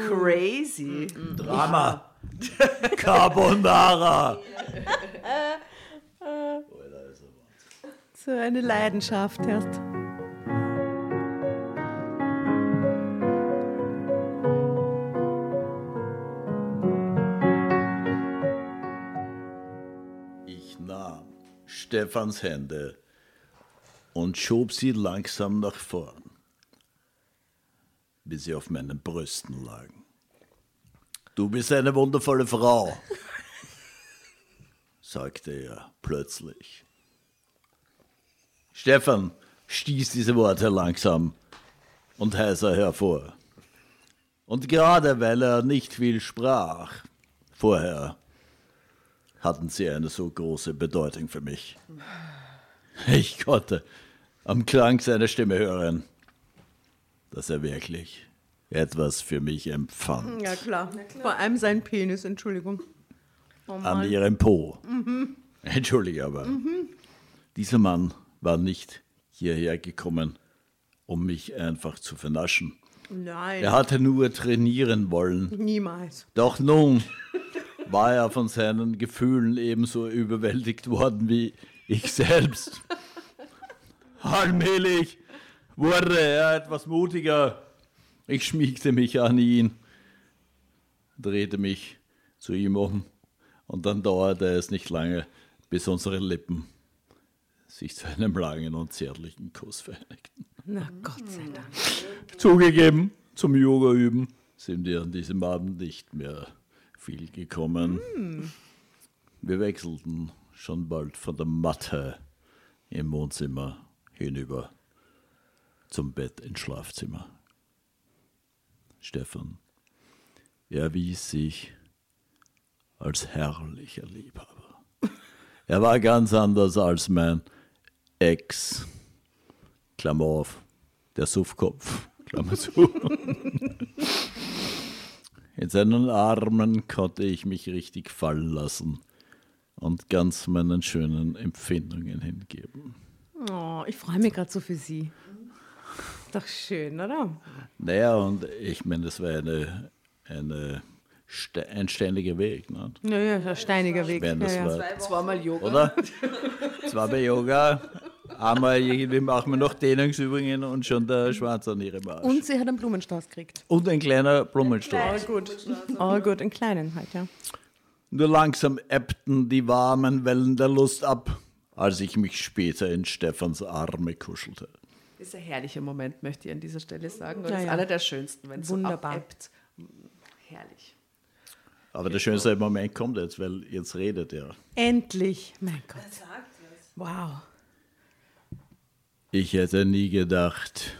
Crazy. Drama. Carbonara. So eine Leidenschaft erst. Ich nahm Stefans Hände und schob sie langsam nach vorn, bis sie auf meinen Brüsten lagen. Du bist eine wundervolle Frau, sagte er plötzlich. Stefan stieß diese Worte langsam und heiser hervor. Und gerade weil er nicht viel sprach vorher, hatten sie eine so große Bedeutung für mich. Ich konnte am Klang seiner Stimme hören, dass er wirklich etwas für mich empfand. Ja, klar. Vor allem sein Penis, Entschuldigung. Oh An ihrem Po. Entschuldige aber. Dieser Mann war nicht hierher gekommen, um mich einfach zu vernaschen. Nein, Er hatte nur trainieren wollen. niemals. Doch nun war er von seinen Gefühlen ebenso überwältigt worden wie ich selbst. Allmählich wurde er etwas mutiger. Ich schmiegte mich an ihn, drehte mich zu ihm um und dann dauerte es nicht lange, bis unsere Lippen sich zu einem langen und zärtlichen Kuss vereinigten. Na Gott sei Dank. Zugegeben, zum Yoga üben sind wir an diesem Abend nicht mehr viel gekommen. Wir wechselten schon bald von der Matte im Wohnzimmer hinüber zum Bett ins Schlafzimmer. Stefan erwies sich als herrlicher Liebhaber. Er war ganz anders als mein Ex. Klammer auf, der Suffkopf, Klammer zu. In seinen Armen konnte ich mich richtig fallen lassen und ganz meinen schönen Empfindungen hingeben. Oh, ich freue mich gerade so für Sie. Doch schön, oder? Naja, und ich meine, das war eine, eine, ste- ein ständiger Weg, ne? Naja, ein steiniger Weg. Wenn das ja, ja. war, Zweimal Yoga. oder? Zwar bei Yoga, einmal irgendwie machen wir noch Dehnungsübungen und schon der Schwanz an ihrem Arsch. Und sie hat einen Blumenstrauß gekriegt. Und ein kleiner Blumenstrauß. gut. Oh gut, einen kleinen halt, ja. Nur langsam ebbten die warmen Wellen der Lust ab, als ich mich später in Stefans Arme kuschelte. Das ist ein herrlicher Moment, möchte ich an dieser Stelle sagen. Das Ja, ist ja. einer der schönsten, wenn es so Wunderbar. abebbt. Herrlich. Aber der schönste Moment kommt jetzt, weil jetzt redet er. Endlich. Mein Gott. Wow. Ich hätte nie gedacht,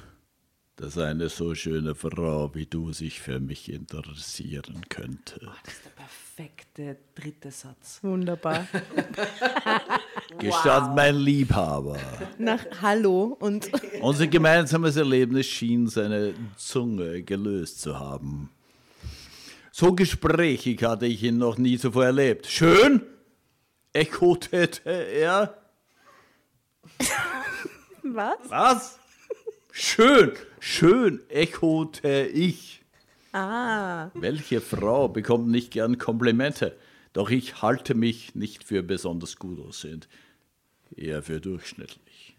dass eine so schöne Frau wie du sich für mich interessieren könnte. Das ist der perfekte dritte Satz. Wunderbar. Gestand mein Liebhaber. Nach Hallo und Unser gemeinsames Erlebnis schien seine Zunge gelöst zu haben. So gesprächig hatte ich ihn noch nie zuvor erlebt. Schön? echote er. was? Was? Schön, schön, echote ich. Ah, Welche Frau bekommt nicht gern Komplimente? Doch ich halte mich nicht für besonders gut aussehend, eher für durchschnittlich.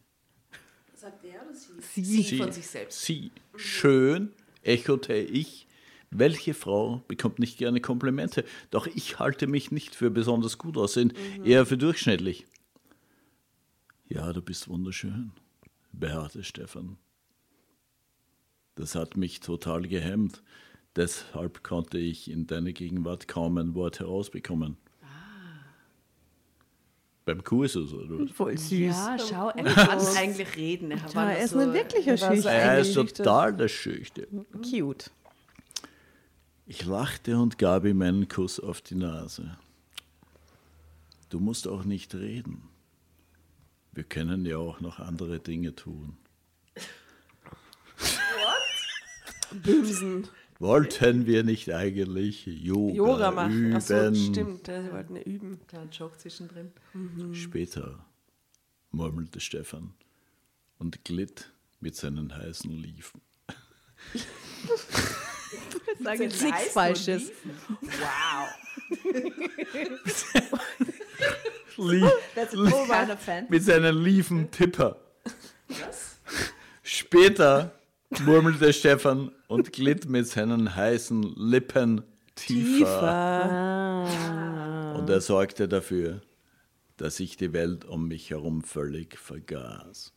sie. Sie von sich selbst. Sie, schön, echote ich. Welche Frau bekommt nicht gerne Komplimente? Doch ich halte mich nicht für besonders gut aussehend, eher für durchschnittlich. Ja, du bist wunderschön, beharrte Stefan. Das hat mich total gehemmt. Deshalb konnte ich in deiner Gegenwart kaum ein Wort herausbekommen. Beim Kursus, oder was? Voll süß. Ja, schau, er kann eigentlich reden. Er, war er ist so, ein wirklicher er so Schüchtern. Er ist total der Schüchtern. Cute. Ich lachte und gab ihm einen Kuss auf die Nase. Du musst auch nicht reden. Wir können ja auch noch andere Dinge tun. Bösen. Wollten wir nicht eigentlich Yoga, Yoga machen. üben? Achso, stimmt. ja, Sie wollten ja üben. Kleinen Joke zwischendrin. Später murmelte Stefan und glitt mit seinen heißen Liefen. Sag jetzt nichts Falsches. Lie Keiner Fan. mit seinen Liefen Tipper. Später murmelte Stefan und glitt mit seinen heißen Lippen tiefer. Und er sorgte dafür, dass ich die Welt um mich herum völlig vergaß.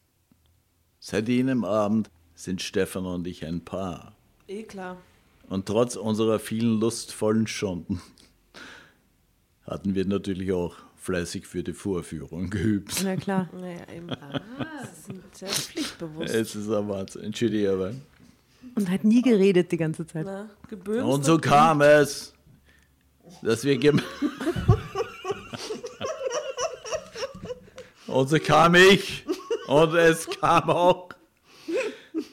Seit jenem Abend sind Stefan und ich ein Paar. Eh klar. Und trotz unserer vielen lustvollen Stunden hatten wir natürlich auch fleißig für die Vorführung geübt. Na klar. Naja, eben. Sie sind sehr pflichtbewusst. Es ist ein Wahnsinn. Entschuldige, aber. Und hat nie geredet die ganze Zeit. Na. Und so kam es, dass wir Und so kam ich und es kam auch,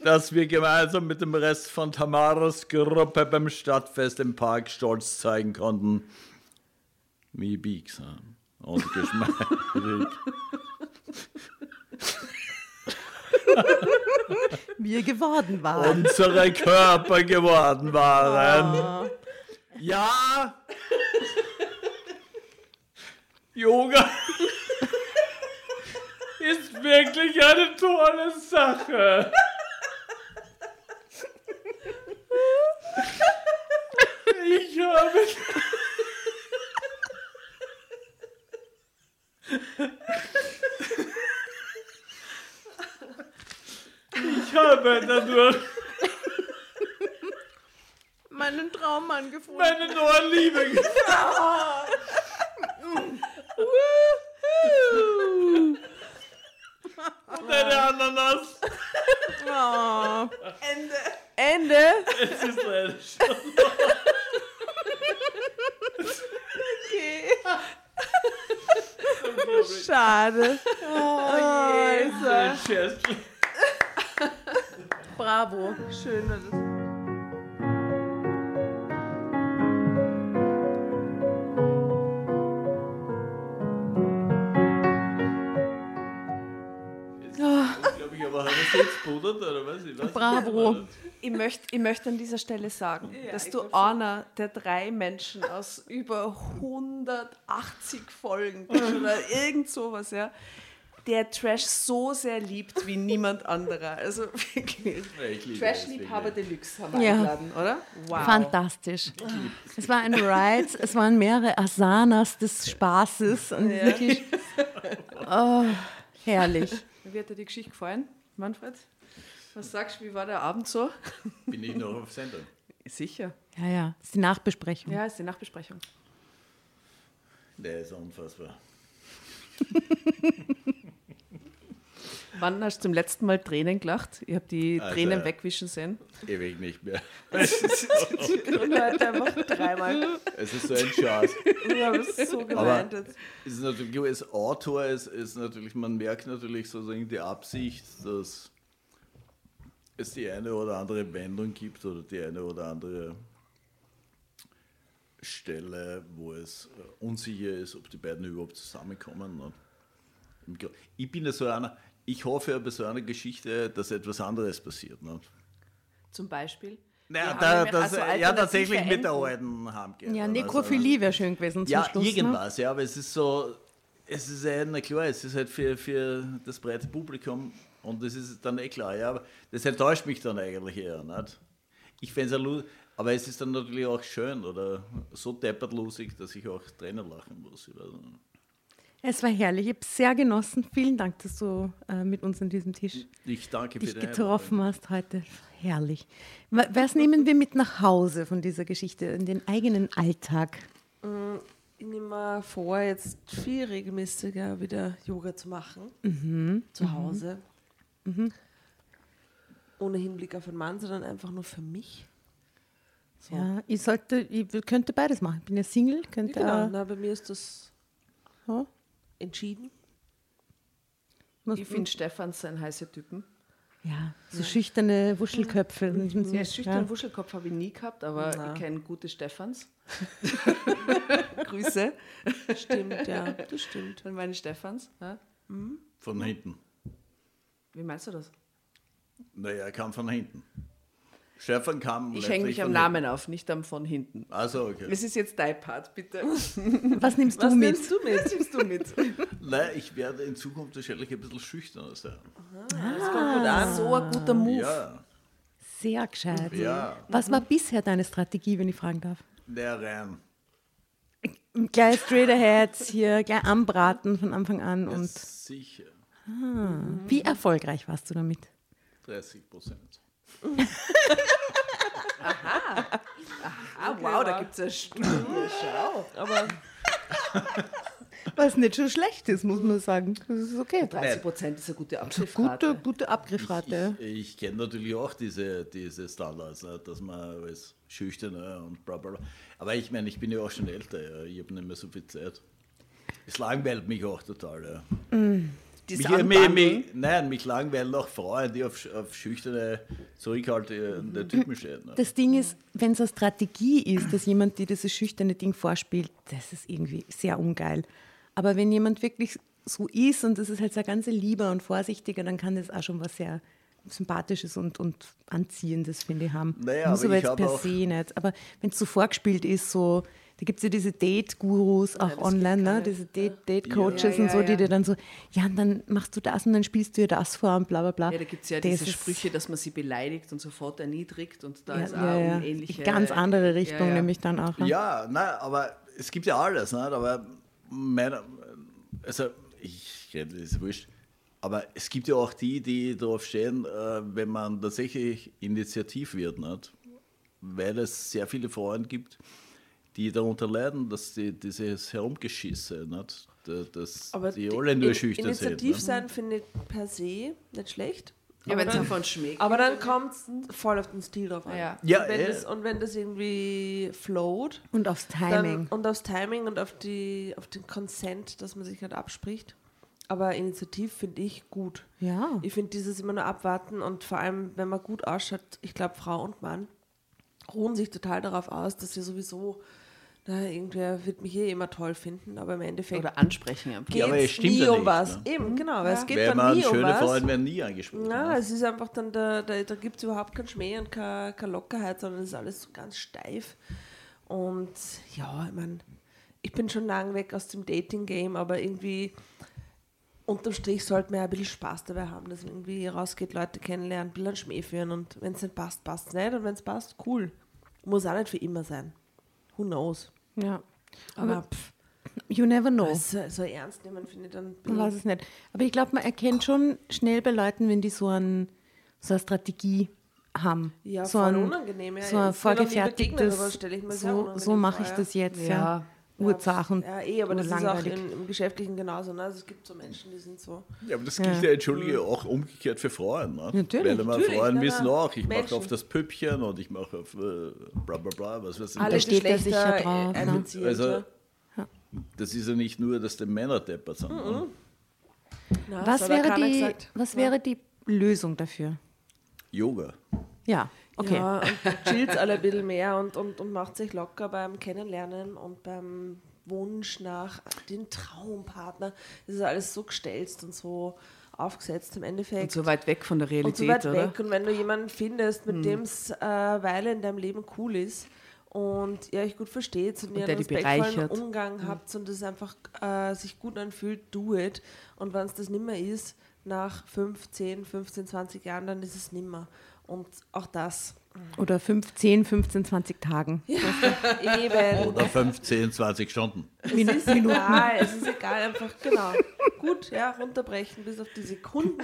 dass wir gemeinsam mit dem Rest von Tamaras Gruppe beim Stadtfest im Park stolz zeigen konnten, wie biegsam und geschmeidig Wir geworden waren. unsere Körper geworden waren. Ja. Yoga ist wirklich eine tolle Sache. Ich habe. Ich habe dadurch meinen Traummann gefunden. meine neue Liebe gefunden. Und eine Ananas. Ende. Es ist leider schon. Schade. Oh, Ein Scherz. Bravo. Schön. Hat es jetzt pudert oder was? Ich weiß. Bravo. Ich möchte, ich möchte an dieser Stelle sagen, dass du einer der drei Menschen aus über 180 Folgen bist oder irgend sowas, ja, der Trash so sehr liebt wie niemand anderer. Also wirklich. Trash-Liebhaber. Deluxe haben wir Ja. eingeladen, oder? Wow. Fantastisch. Es war ein Ride, es waren mehrere Asanas des Spaßes und wirklich oh, herrlich. Wie hat dir die Geschichte gefallen, Manfred? Was sagst du, wie war der Abend so? Bin ich noch auf Sendung? Sicher. Ja, ja, das ist die Nachbesprechung. Ja, ist die Nachbesprechung. Der ist unfassbar. Wann hast du zum letzten Mal Tränen gelacht? Ich habe die Also- Tränen wegwischen sehen. Ewig nicht mehr. Und heute einfach dreimal. Es ist so ein Schatz. Ich habe es so gemeint. jetzt. Es ist natürlich, als Autor ist, ist natürlich, man merkt natürlich sozusagen die Absicht, dass es die eine oder andere Wendung gibt oder die eine oder andere Stelle, wo es unsicher ist, ob die beiden überhaupt zusammenkommen. ne? Ich bin ja so einer, ich hoffe ja bei so einer Geschichte, dass etwas anderes passiert. Ne? Zum Beispiel. Naja, da, das, also ja, alternative tatsächlich mit der alten Hamke. Ja, Also, Nekrophilie wäre schön gewesen zum ja, Schluss. Ne? irgendwas, ja, aber es ist so, es ist ja, na klar, es ist halt für, für das breite Publikum und das ist dann eh klar, ja, aber das enttäuscht mich dann eigentlich eher, nicht? Ich fände es ja aber es ist dann natürlich auch schön oder so deppert lustig, dass ich auch Tränen lachen muss. Ich weiß nicht. Es war herrlich. Ich habe es sehr genossen. Vielen Dank, dass du äh, mit uns an diesem Tisch Ich danke dich getroffen hast heute. Herrlich. Wa- Was nehmen wir mit nach Hause von dieser Geschichte, in den eigenen Alltag? ich nehme mir vor, jetzt viel regelmäßiger wieder Yoga zu machen. Mhm. Zu Hause. Ohne Hinblick auf einen Mann, sondern einfach nur für mich. So. Ja, ich sollte, ich könnte beides machen. Ich bin ja Single, könnte Genau, auch- na, bei mir ist das ja, entschieden. Ich finde Stefans ein heißer Typen. ja, so schüchterne Wuschelköpfe. Ja, Ja, schüchtern Wuschelkopf habe ich nie gehabt, aber Na. ich kenne gute Stefans. Grüße Stimmt, ja, das stimmt. an meine Stefans. Ja? Von hinten. Wie meinst du das? Naja, er kam von hinten. Stefan kam. Ich hänge mich am Namen auf, nicht am von hinten. Also, okay. Was ist jetzt dein Part, bitte? Was nimmst Was du mit? nimmst du mit? Was nimmst du mit? Nein, ich werde in Zukunft wahrscheinlich ein bisschen schüchterner sein. Das kommt gut an. So ein guter Move. Ja, Sehr gescheit. ja. Was war bisher deine Strategie, wenn ich fragen darf? Der rein. Gleich straight ahead, hier gleich anbraten von Anfang an. Und Sicher. wie erfolgreich warst du damit? 30 Prozent. Ah, wow, da gibt es eine Studie. Schau. Aber Was nicht schon schlecht ist, muss man sagen. Das ist okay. 30 Prozent ist eine gute Gute, Abschriftrate. gute Abgriffrate. Ich, ich kenne natürlich auch diese, diese Standards, ne, dass man als Schüchterne und bla bla bla. Aber ich meine, ich bin ja auch schon älter, ja. ich habe nicht mehr so viel Zeit. Es langweilt mich auch total. Ja. Das Mich, mich, mich, nein, mich langweilen auch Frauen, die auf, auf schüchterne, zurückhaltende Typen stehen. Ne? Das Ding ist, wenn es eine Strategie ist, dass jemand dir dieses schüchterne Ding vorspielt, das ist irgendwie sehr ungeil. Aber wenn jemand wirklich so ist und das ist halt sehr ganz lieber und vorsichtiger, dann kann das auch schon was sehr Sympathisches und, und Anziehendes, finde ich, haben. Naja, Muss aber aber ich jetzt per auch- se nicht. Aber wenn es so vorgespielt ist, so, da gibt es ja diese Date-Gurus auch das online, ne? diese Date- Date-Coaches Ja, und so, ja, die ja. dir dann so, ja, und dann machst du das und dann spielst du dir das vor und bla bla bla. Ja, da gibt es ja Das diese Sprüche, dass man sie beleidigt und sofort erniedrigt und da Ja, ist auch ja, ja. eine ähnliche... Ganz andere Richtung, ja, ja. nämlich dann auch. ne? Ja, nein, aber es gibt ja alles, nicht? aber meiner, also ich rede, das ist wurscht, aber es gibt ja auch die, die darauf stehen, äh, wenn man tatsächlich initiativ wird, nicht? weil es sehr viele Frauen gibt, die darunter leiden, dass die, dieses Herumgeschisse, nicht? Da- dass Aber die alle nur in- schüchtern sind. Initiativ sein finde ich per se nicht schlecht. Ja, Aber wenn es dann- davon schmeckt. Aber dann kommt es voll auf den Stil drauf an. Ja. Ja, und, wenn eh. das, und wenn das irgendwie float, Und aufs Timing. dann, und aufs Timing und auf, die, auf den Consent, dass man sich halt abspricht. Aber Initiativ finde ich gut. ja. Ich finde dieses immer nur abwarten und vor allem, wenn man gut ausschaut, ich glaube, Frau und Mann ruhen sich total darauf aus, dass sie sowieso, na, irgendwer wird mich eh immer toll finden, aber im Endeffekt Oder ansprechen einfach. Ja, aber es stimmt nie ja um nicht, was. ne? Eben, genau, weil es geht Weil dann nie um schöne was. Frauen werden nie angesprochen. Na, es ist einfach dann, da, da, da gibt es überhaupt keinen Schmäh und keine, keine Lockerheit, sondern es ist alles so ganz steif. Und ja, ich meine, ich bin schon lang weg aus dem Dating-Game, aber irgendwie unterm Strich sollte man ja ein bisschen Spaß dabei haben, dass man irgendwie rausgeht, Leute kennenlernen, ein bisschen Schmäh führen und wenn es nicht passt, passt es nicht und wenn es passt, cool. Muss auch nicht für immer sein. Who knows? Ja. Aber Aber pff, you never know. so, so ernst nehmen finde ich dann. Man weiß es nicht. Aber ich glaube, man erkennt schon schnell bei Leuten, wenn die so, ein, so eine Strategie haben. Ja, so voll ein, unangenehm. Ja, so ein begegnet, vorgefertigtes, sehr so, so mache ich das jetzt. Ja. Ja. Ursachen. Ja, eh, aber das ist auch urlangweilig. im, Geschäftlichen genauso. Ne? Also es gibt so Menschen, die sind so. Ja, aber das gilt ja, entschuldige, auch umgekehrt für Frauen. Ne? Natürlich, Weil natürlich, Frauen wissen auch, ich mache auf das Püppchen und ich mache auf äh, bla bla bla, was weiß ich. Alle steht er Geschlechter sicher drauf, ne? Also, ja. das ist ja nicht nur, dass die Männer deppert sind. ne? Na, Was, wäre die, was wäre die Lösung dafür? Yoga. Ja, okay. Ja, und chillt alle ein bisschen mehr und, und, und macht sich locker beim Kennenlernen und beim Wunsch nach den Traumpartner. Das ist alles so gestelzt und so aufgesetzt im Endeffekt. Und so weit weg von der und Realität, so weit oder? Hm. weg. Und wenn du jemanden findest, mit dem es äh, Weile in deinem Leben cool ist und ihr euch gut versteht und, ihr der einen respektvollen. Umgang habt und es einfach äh, sich gut anfühlt, do it. Und wenn es das nimmer ist, nach 5, 10, 15, 20 Jahren, dann ist es nimmer. Und auch das. Oder 5, 10, 15, 20 Tagen. Eben. Oder 15, 20 Stunden. Es ist egal, es ist egal, einfach genau. Gut, ja, runterbrechen bis auf die Sekunden.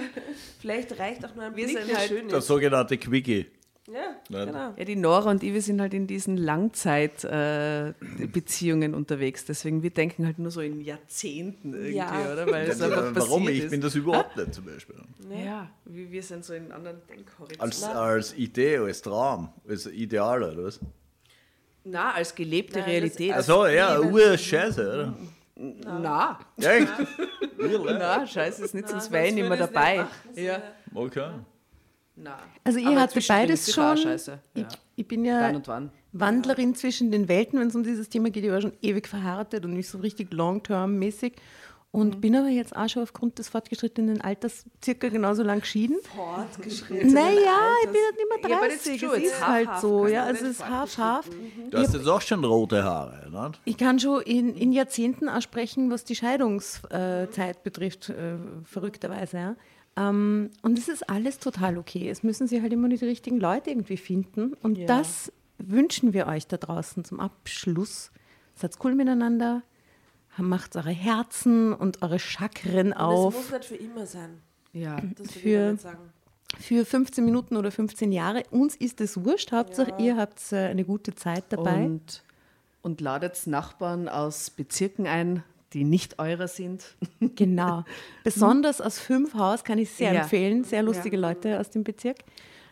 Vielleicht reicht auch nur ein der halt- schön Der ist. sogenannte Quickie. Ja, Nein. genau. Ja, die Nora und ich, wir sind halt in diesen Langzeitbeziehungen unterwegs. Deswegen, wir denken halt nur so in Jahrzehnten irgendwie, Ja. oder? Weil es einfach Warum? passiert Ich ist. bin das überhaupt nicht zum Beispiel. Ja, wir, wir sind so in anderen Denkhorizonten. Als, als Idee, als Traum, als Ideal, oder was? Na, als gelebte Nein, Realität. Achso, ja. Ur-Scheiße, oder? na, Ja, echt? Na, scheiße, ist nicht, sonst wäre ich nicht mehr dabei. nicht machen, ja. ja. Okay. Na. Also ihr Aber zwischendrin beides schon. Scheiße. Ich, Ja. ich bin Wann ja und wann? Wandlerin zwischen den Welten, wenn es um dieses Thema geht. Ich war schon ewig verheiratet und nicht so richtig long-term-mäßig. Und Mhm. bin aber jetzt auch schon aufgrund des fortgeschrittenen Alters circa genauso lang geschieden. Fortgeschritten. Naja, ich bin halt nicht mehr Ja, aber das 30. ist es ist halt so. Ja, also es ist half-half. Du hast jetzt auch schon rote Haare, ne? Ich kann schon in, in Jahrzehnten auch sprechen, was die Scheidungszeit betrifft, äh, verrückterweise. Ja. Ähm, und es ist alles total okay. Es müssen sie halt immer nur die richtigen Leute irgendwie finden. Und Ja. das wünschen wir euch da draußen zum Abschluss. Seid cool miteinander, macht eure Herzen und eure Chakren Und auf. muss nicht für immer sein. Ja. Das Für- ich damit sagen. Für 15 Minuten oder 15 Jahre. Uns ist es wurscht. Hauptsache, ihr habt äh, eine gute Zeit dabei. Und, und ladet Nachbarn aus Bezirken ein, die nicht eurer sind. Genau. Besonders aus fünf Haus kann ich sehr Ja. empfehlen. Sehr lustige Leute aus dem Bezirk.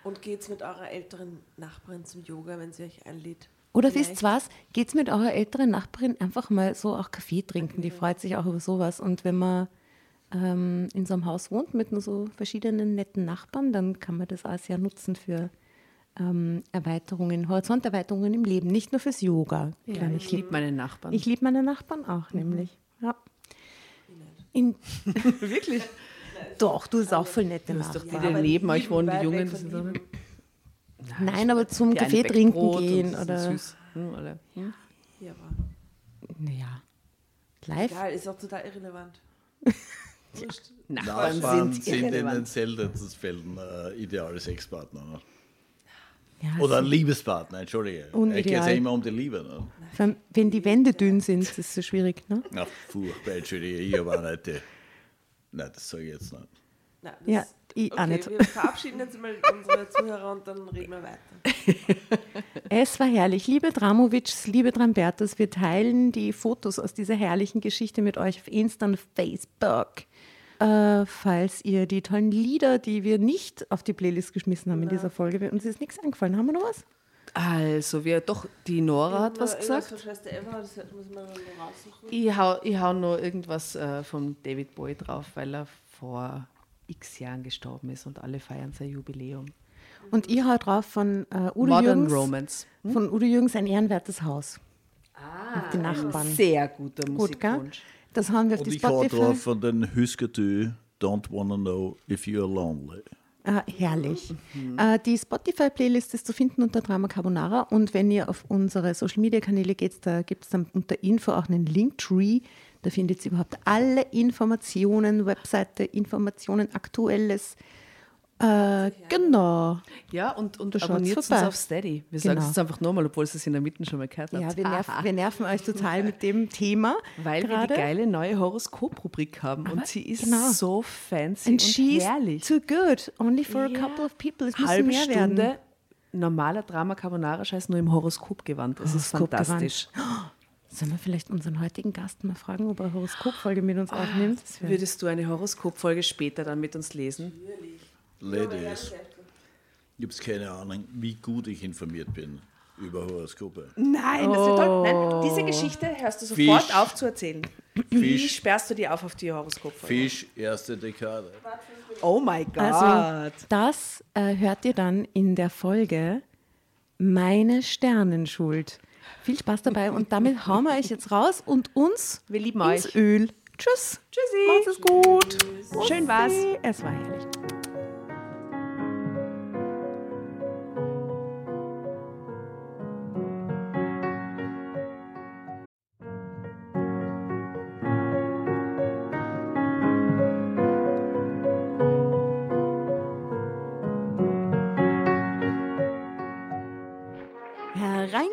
Und geht's mit eurer älteren Nachbarin zum Yoga, wenn sie euch einlädt. Oder Vielleicht. wisst ihr was? Geht's mit eurer älteren Nachbarin einfach mal so auch Kaffee trinken. Die freut sich auch über sowas. Und wenn man ähm, in so einem Haus wohnt mit nur so verschiedenen netten Nachbarn, dann kann man das auch sehr nutzen für ähm, Erweiterungen, Horizonterweiterungen im Leben. Nicht nur fürs Yoga. Ja, ich liebe meine Nachbarn. Ich liebe meine Nachbarn auch, nämlich. Ja. In, Wirklich? doch, du bist auch voll nette Du hast doch wieder neben euch wohnen die Jungen. so, lieben. Nein, aber zum Kaffee trinken gehen oder. Süß. Hm, oder? Hm? Ja, aber Naja. Live? egal, ist auch total irrelevant. Nachbarn, Nachbarn sind, sind in den seltensten Fällen äh, ideale Sexpartner. Ja, Oder so- Liebespartner, Entschuldige. Unideal. Es geht ja immer um die Liebe. Ne? Wenn die Wände dünn sind, ist es so schwierig. Ne? Na, furchtbar, Entschuldige, ich auch nicht die. Nein, das sage ich jetzt nicht. Nein, das, Ja, ich auch okay, nicht. wir verabschieden jetzt mal unsere Zuhörer und dann reden wir weiter. Es war herrlich. Liebe Dramovics, liebe Drambertus, wir teilen die Fotos aus dieser herrlichen Geschichte mit euch auf Insta und Facebook. Äh, falls ihr die tollen Lieder, die wir nicht auf die Playlist geschmissen haben in dieser Folge, uns ist nichts eingefallen. Haben wir noch was? Also, wir, doch, die Nora hat was gesagt. Ich hau, ich hau nur irgendwas äh, von David Bowie drauf, weil er vor x Jahren gestorben ist und alle feiern sein Jubiläum. Und ihr haut drauf von äh, Udo Modern Jürgens. Romance. Von Udo Jürgens ein ehrenwertes Haus. Ah, die Nachbarn. Sehr guter Gut, Das haben wir auf Und die ich Spotify. drauf von den Huskatü, Don't Wanna Know If You're Lonely. Ah, herrlich. Mhm. Äh, die Spotify-Playlist ist zu finden unter Drama Carbonara und wenn ihr auf unsere Social-Media-Kanäle geht, da gibt es dann unter Info auch einen Linktree. Da findet ihr überhaupt alle Informationen, Webseite, Informationen, Aktuelles. Äh, genau. Ja, und, und abonniert uns auf Steady. Wir sagen Genau. es jetzt einfach nochmal, obwohl es es in der Mitte schon mal gehört habt. Ja, wir, nerv, wir nerven euch total mit dem Thema. Weil wir gerade. die geile neue Horoskop-Rubrik haben und sie ist genau. so fancy And und she's herrlich. too good. Only for Ja. a couple of people. Es Halbe mehr Stunde werden. normaler Drama Carbonara Scheiß nur im Horoskopgewand. Es ist Horoskopgewand. fantastisch. Sollen wir vielleicht unseren heutigen Gast mal fragen, ob er eine Horoskopfolge mit uns aufnimmt? Das wär- Würdest du eine Horoskopfolge später dann mit uns lesen? Ladies, ich habe keine Ahnung, wie gut ich informiert bin über Horoskope. Nein, das wird toll. Nein, diese Geschichte hörst du sofort Fisch. auf zu erzählen. Wie Fisch, sperrst du die auf auf die Horoskopfolge? Fisch, erste Dekade. Oh my God. Also, das äh, hört ihr dann in der Folge Meine Sternenschuld. Viel Spaß dabei und damit hauen wir euch jetzt raus und uns Wir lieben ins euch. Öl. Tschüss. Tschüssi. Macht es gut. Schön war's. Es war herrlich.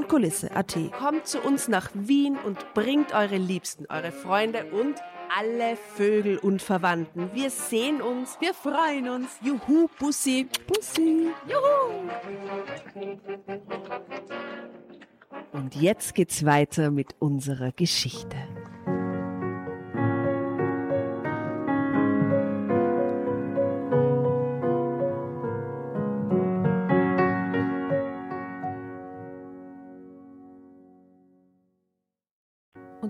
und Kulisse.at. Kommt zu uns nach Wien und bringt eure Liebsten, eure Freunde und alle Vögel und Verwandten. Wir sehen uns. Wir freuen uns. Juhu, Bussi. Bussi. Juhu. Und jetzt geht's weiter mit unserer Geschichte.